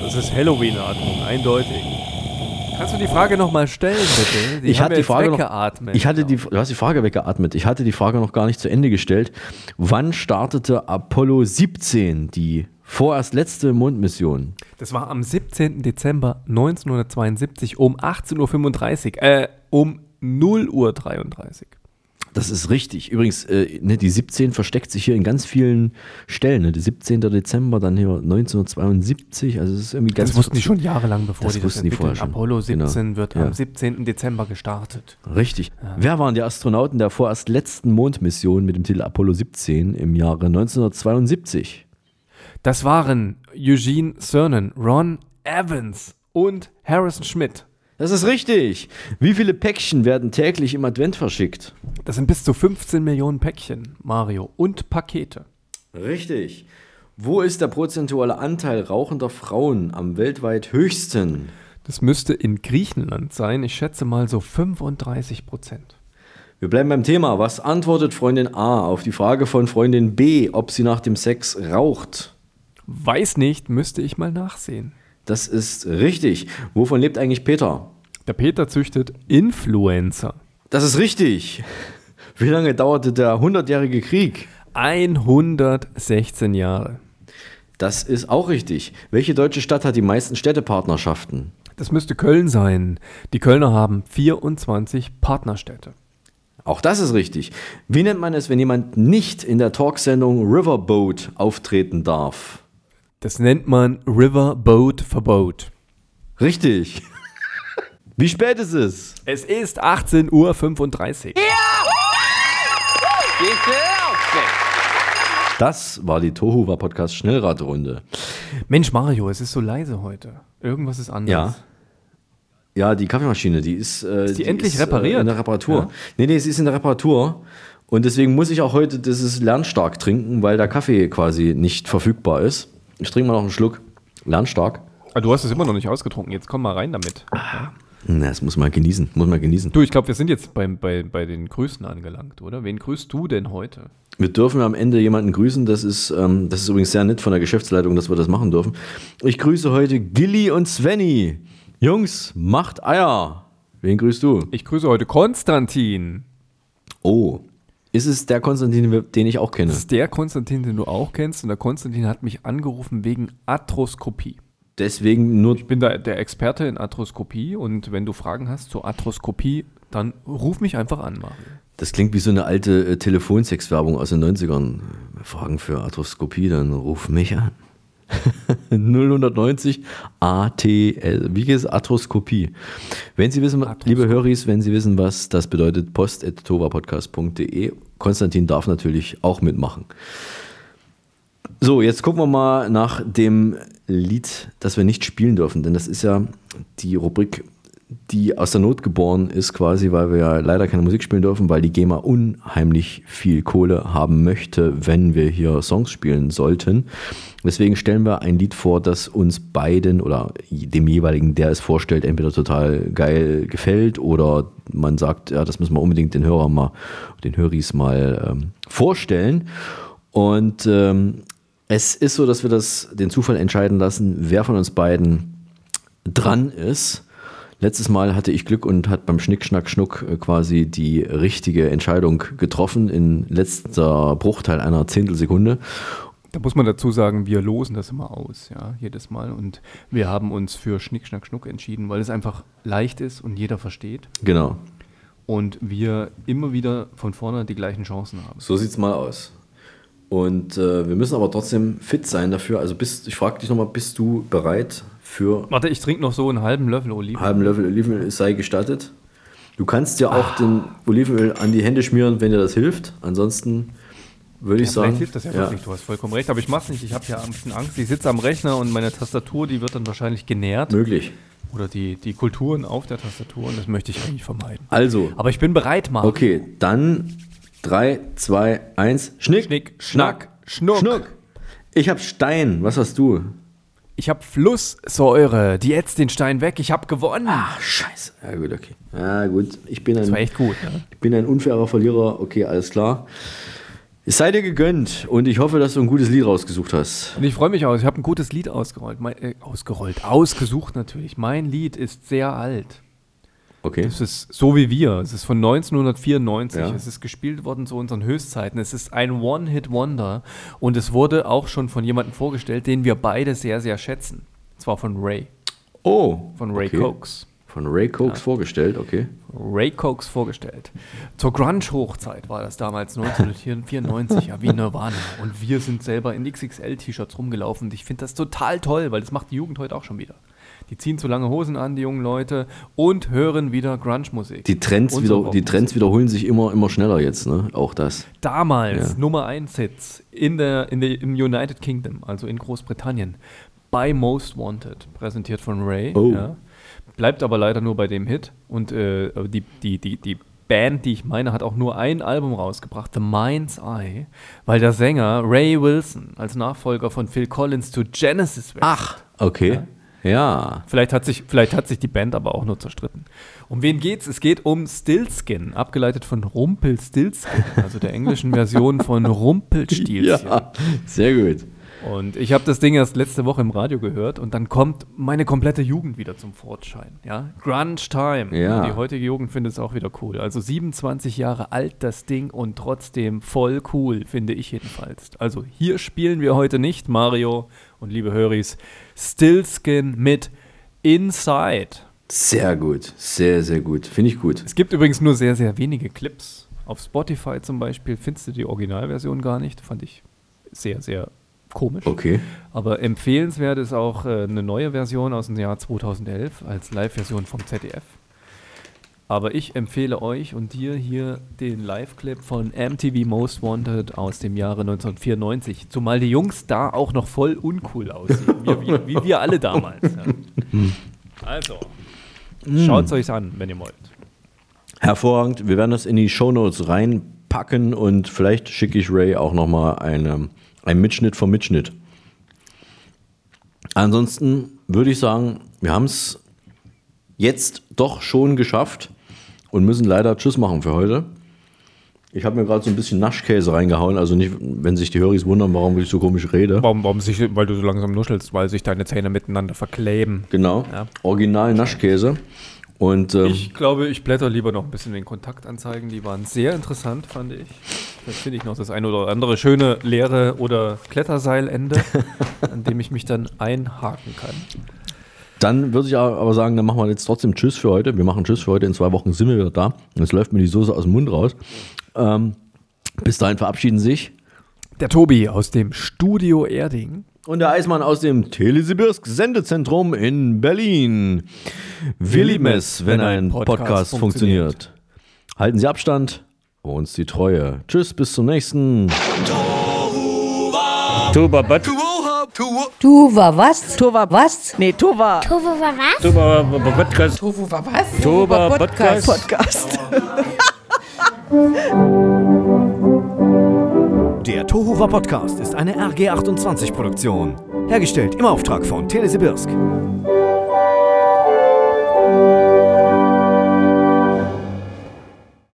Das ist Halloween-Atmung, eindeutig. Kannst du die Frage nochmal stellen, bitte? Die ich hatte die Frage noch, weggeatmet. ich hatte die, du hast die Frage weggeatmet. Ich hatte die Frage noch gar nicht zu Ende gestellt. Wann startete Apollo 17, die vorerst letzte Mondmission? Das war am 17. Dezember 1972 um 18.35 Uhr, äh, um 0 Uhr 33. Das ist richtig. Übrigens, äh, ne, die 17 versteckt sich hier in ganz vielen Stellen. Ne? Der 17. Dezember, dann hier 1972. Also es ist irgendwie ganz Das wussten die schon jahrelang, bevor das die das wussten die vorher schon. Apollo 17 Genau. wird Ja. am 17. Dezember gestartet. Richtig. Wer waren die Astronauten der vorerst letzten Mondmission mit dem Titel Apollo 17 im Jahre 1972? Das waren Eugene Cernan, Ron Evans und Harrison Schmidt. Das ist richtig. Wie viele Päckchen werden täglich im Advent verschickt? Das sind bis zu 15 Millionen Päckchen, Mario, und Pakete. Richtig. Wo ist der prozentuale Anteil rauchender Frauen am weltweit höchsten? Das müsste in Griechenland sein. Ich schätze mal so 35 Prozent. Wir bleiben beim Thema. Was antwortet Freundin A auf die Frage von Freundin B, ob sie nach dem Sex raucht? Weiß nicht, müsste ich mal nachsehen. Das ist richtig. Wovon lebt eigentlich Peter? Der Peter züchtet Influencer. Das ist richtig. Wie lange dauerte der 100-jährige Krieg? 116 Jahre. Das ist auch richtig. Welche deutsche Stadt hat die meisten Städtepartnerschaften? Das müsste Köln sein. Die Kölner haben 24 Partnerstädte. Auch das ist richtig. Wie nennt man es, wenn jemand nicht in der Talksendung Riverboat auftreten darf? Das nennt man Riverboat Verbot. Richtig. (laughs) Wie spät ist es? Es ist 18.35 Uhr. Das war die Tohuwa Podcast Schnellraterunde. Mensch, Mario, es ist so leise heute. Irgendwas ist anders. Ja. Ja, die Kaffeemaschine, die ist, äh, Ist die endlich äh, repariert? in der Reparatur. Ja? Nee, nee, sie ist in der Reparatur. Und deswegen muss ich auch heute dieses Lernstark trinken, weil der Kaffee quasi nicht verfügbar ist. Ich trinke mal noch einen Schluck Lernstark. Ah, du hast es immer noch nicht ausgetrunken. Jetzt komm mal rein damit. Na, das muss man genießen, muss man genießen. Du, ich glaube, wir sind jetzt beim, bei, bei den Grüßen angelangt, oder? Wen grüßt du denn heute? Wir dürfen am Ende jemanden grüßen. Das ist, ähm, das ist übrigens sehr nett von der Geschäftsleitung, dass wir das machen dürfen. Ich grüße heute Gilly und Svenny. Jungs, macht Eier. Wen grüßt du? Ich grüße heute Konstantin. Oh, ist es der Konstantin, den ich auch kenne? Das ist der Konstantin, den du auch kennst. Und der Konstantin hat mich angerufen wegen Arthroskopie. Deswegen nur. Ich bin da der Experte in Arthroskopie und wenn du Fragen hast zur Arthroskopie, dann ruf mich einfach an, Mario. Das klingt wie so eine alte äh, Telefonsexwerbung aus den 90ern. Fragen für Arthroskopie, dann ruf mich an. (laughs) 090 ATL, wie geht es? Arthroskopie. Wenn Sie wissen, liebe Höris, wenn Sie wissen, was das bedeutet, post.tovapodcast.de. Konstantin darf natürlich auch mitmachen. So, jetzt gucken wir mal nach dem Lied, das wir nicht spielen dürfen, denn das ist ja die Rubrik, die aus der Not geboren ist, quasi, weil wir ja leider keine Musik spielen dürfen, weil die GEMA unheimlich viel Kohle haben möchte, wenn wir hier Songs spielen sollten. Deswegen stellen wir ein Lied vor, das uns beiden oder dem jeweiligen, der es vorstellt, entweder total geil gefällt oder man sagt, ja, das müssen wir unbedingt den Hörer mal, den Höris mal ähm, vorstellen. Und ähm, es ist so, dass wir das den Zufall entscheiden lassen, wer von uns beiden dran ist. Letztes Mal hatte ich Glück und hat beim Schnick, Schnack, Schnuck äh, quasi die richtige Entscheidung getroffen in letzter Bruchteil einer Zehntelsekunde. Da muss man dazu sagen, wir losen das immer aus, ja, jedes Mal. Und wir haben uns für Schnick, Schnack, Schnuck entschieden, weil es einfach leicht ist und jeder versteht. Genau. Und wir immer wieder von vorne die gleichen Chancen haben. So sieht's mal aus. Und äh, wir müssen aber trotzdem fit sein dafür. Also bist, ich frage dich nochmal, bist du bereit für Warte, ich trinke noch so einen halben Löffel Olivenöl. halben Löffel Olivenöl? Sei gestattet. Du kannst dir auch den Olivenöl an die Hände schmieren, wenn dir das hilft. Ansonsten würde ich Ja, sagen. Vielleicht hilft das ja, wirklich, du hast vollkommen recht. Aber ich mach's nicht, ich habe ja ein bisschen Angst. Ich sitze am Rechner und meine Tastatur, die wird dann wahrscheinlich genährt. Möglich. Oder die, die Kulturen auf der Tastatur und das möchte ich eigentlich vermeiden. Also. Aber ich bin bereit, Marc. Okay, dann 3, 2, 1, Schnick, Schnick, Schnack, Schnuck. Schnuck. Ich habe Stein. Was hast du? Ich habe Flusssäure, die jetzt den Stein weg. Ich habe gewonnen. Ach, scheiße. Ja, gut, okay. Ja, gut. Ich bin ein, Das war echt gut. Ne? ich bin ein unfairer Verlierer. Okay, alles klar. Es sei dir gegönnt und ich hoffe, dass du ein gutes Lied rausgesucht hast. Und ich freue mich aus. Ich habe ein gutes Lied ausgerollt. Mein, äh, ausgerollt. Ausgesucht natürlich. Mein Lied ist sehr alt. Okay. Es ist so wie wir. Es ist von 1994. Ja. Es ist gespielt worden zu unseren Höchstzeiten. Es ist ein One-Hit-Wonder. Und es wurde auch schon von jemandem vorgestellt, den wir beide sehr, sehr schätzen. Und zwar von Ray. Oh. Von Ray okay. Cokes. Von Ray Cokes vorgestellt, okay. Ray Cokes vorgestellt. Zur Grunge-Hochzeit war das damals 1994, ja, wie Nirvana. Und wir sind selber in XXL-T-Shirts rumgelaufen. Und ich finde das total toll, weil das macht die Jugend heute auch schon wieder. Die ziehen zu lange Hosen an, die jungen Leute, und hören wieder Grunge-Musik. Die Trends, wieder, die Trends wiederholen sich immer, immer schneller jetzt, ne? Auch das. Damals Ja. Nummer 1 Hits in der, in der, im United Kingdom, also in Großbritannien, bei Most Wanted, präsentiert von Ray. Oh. Ja. Bleibt aber leider nur bei dem Hit. Und äh, die, die, die, die Band, die ich meine, hat auch nur ein Album rausgebracht, The Mind's Eye, weil der Sänger Ray Wilson als Nachfolger von Phil Collins zu Genesis wechselt. Ach, okay. Ja. Ja. Vielleicht hat, sich, vielleicht hat sich die Band aber auch nur zerstritten. Um wen geht's? Es geht um Stillskin, abgeleitet von Rumpelstiltskin, also der englischen Version von (laughs) Rumpelstilzchen. Ja, sehr gut. Und ich habe das Ding erst letzte Woche im Radio gehört und dann kommt meine komplette Jugend wieder zum Vorschein. Ja? Grunge Time. Ja. Die heutige Jugend findet es auch wieder cool. Also 27 Jahre alt das Ding und trotzdem voll cool, finde ich jedenfalls. Also hier spielen wir heute nicht, Mario und liebe Höris, Stillskin mit Inside. Sehr gut. Sehr, sehr gut. Finde ich gut. Es gibt übrigens nur sehr, sehr wenige Clips. Auf Spotify zum Beispiel findest du die Originalversion gar nicht. Fand ich sehr, sehr komisch. Okay. Aber empfehlenswert ist auch äh, eine neue Version aus dem Jahr 2011 als Live-Version vom ZDF. Aber ich empfehle euch und dir hier den Live-Clip von MTV Most Wanted aus dem Jahre 1994. Zumal die Jungs da auch noch voll uncool aussehen. wie, wie, wie wir alle damals. Ja. Also, schaut es euch an, wenn ihr wollt. Hervorragend. Wir werden das in die Shownotes reinpacken und vielleicht schicke ich Ray auch nochmal eine, einen Mitschnitt vom Mitschnitt. Ansonsten würde ich sagen, wir haben es jetzt doch schon geschafft und müssen leider Tschüss machen für heute. Ich habe mir gerade so ein bisschen Naschkäse reingehauen, also nicht, wenn sich die Höris wundern, warum ich so komisch rede. Warum, warum sich, weil du so langsam nuschelst, weil sich deine Zähne miteinander verkleben. Genau. Ja. Original Naschkäse. Und ähm, Ich glaube, ich blätter lieber noch ein bisschen in den Kontaktanzeigen. Die waren sehr interessant, fand ich. Vielleicht finde ich noch das eine oder andere schöne leere oder Kletterseilende, (laughs) an dem ich mich dann einhaken kann. Dann würde ich aber sagen, dann machen wir jetzt trotzdem Tschüss für heute. Wir machen Tschüss für heute. In zwei Wochen sind wir wieder da. Jetzt läuft mir die Soße aus dem Mund raus. Ähm, bis dahin verabschieden sich Der Tobi aus dem Studio Erding. und der Eismann aus dem Telesibirsk Sendezentrum in Berlin. Wir lieben es, wenn ein Podcast, funktioniert. Halten Sie Abstand, uns die Treue. Tschüss, bis zum nächsten. Tuba, Du war was? Tova was? Nee, Tova. Tofu war was? Tuba Podcast. Tofu war was? Tuba Podcast. Podcast. (laughs) Der Tohuwa Podcast ist eine RG28-Produktion. Hergestellt im Auftrag von Telesibirsk.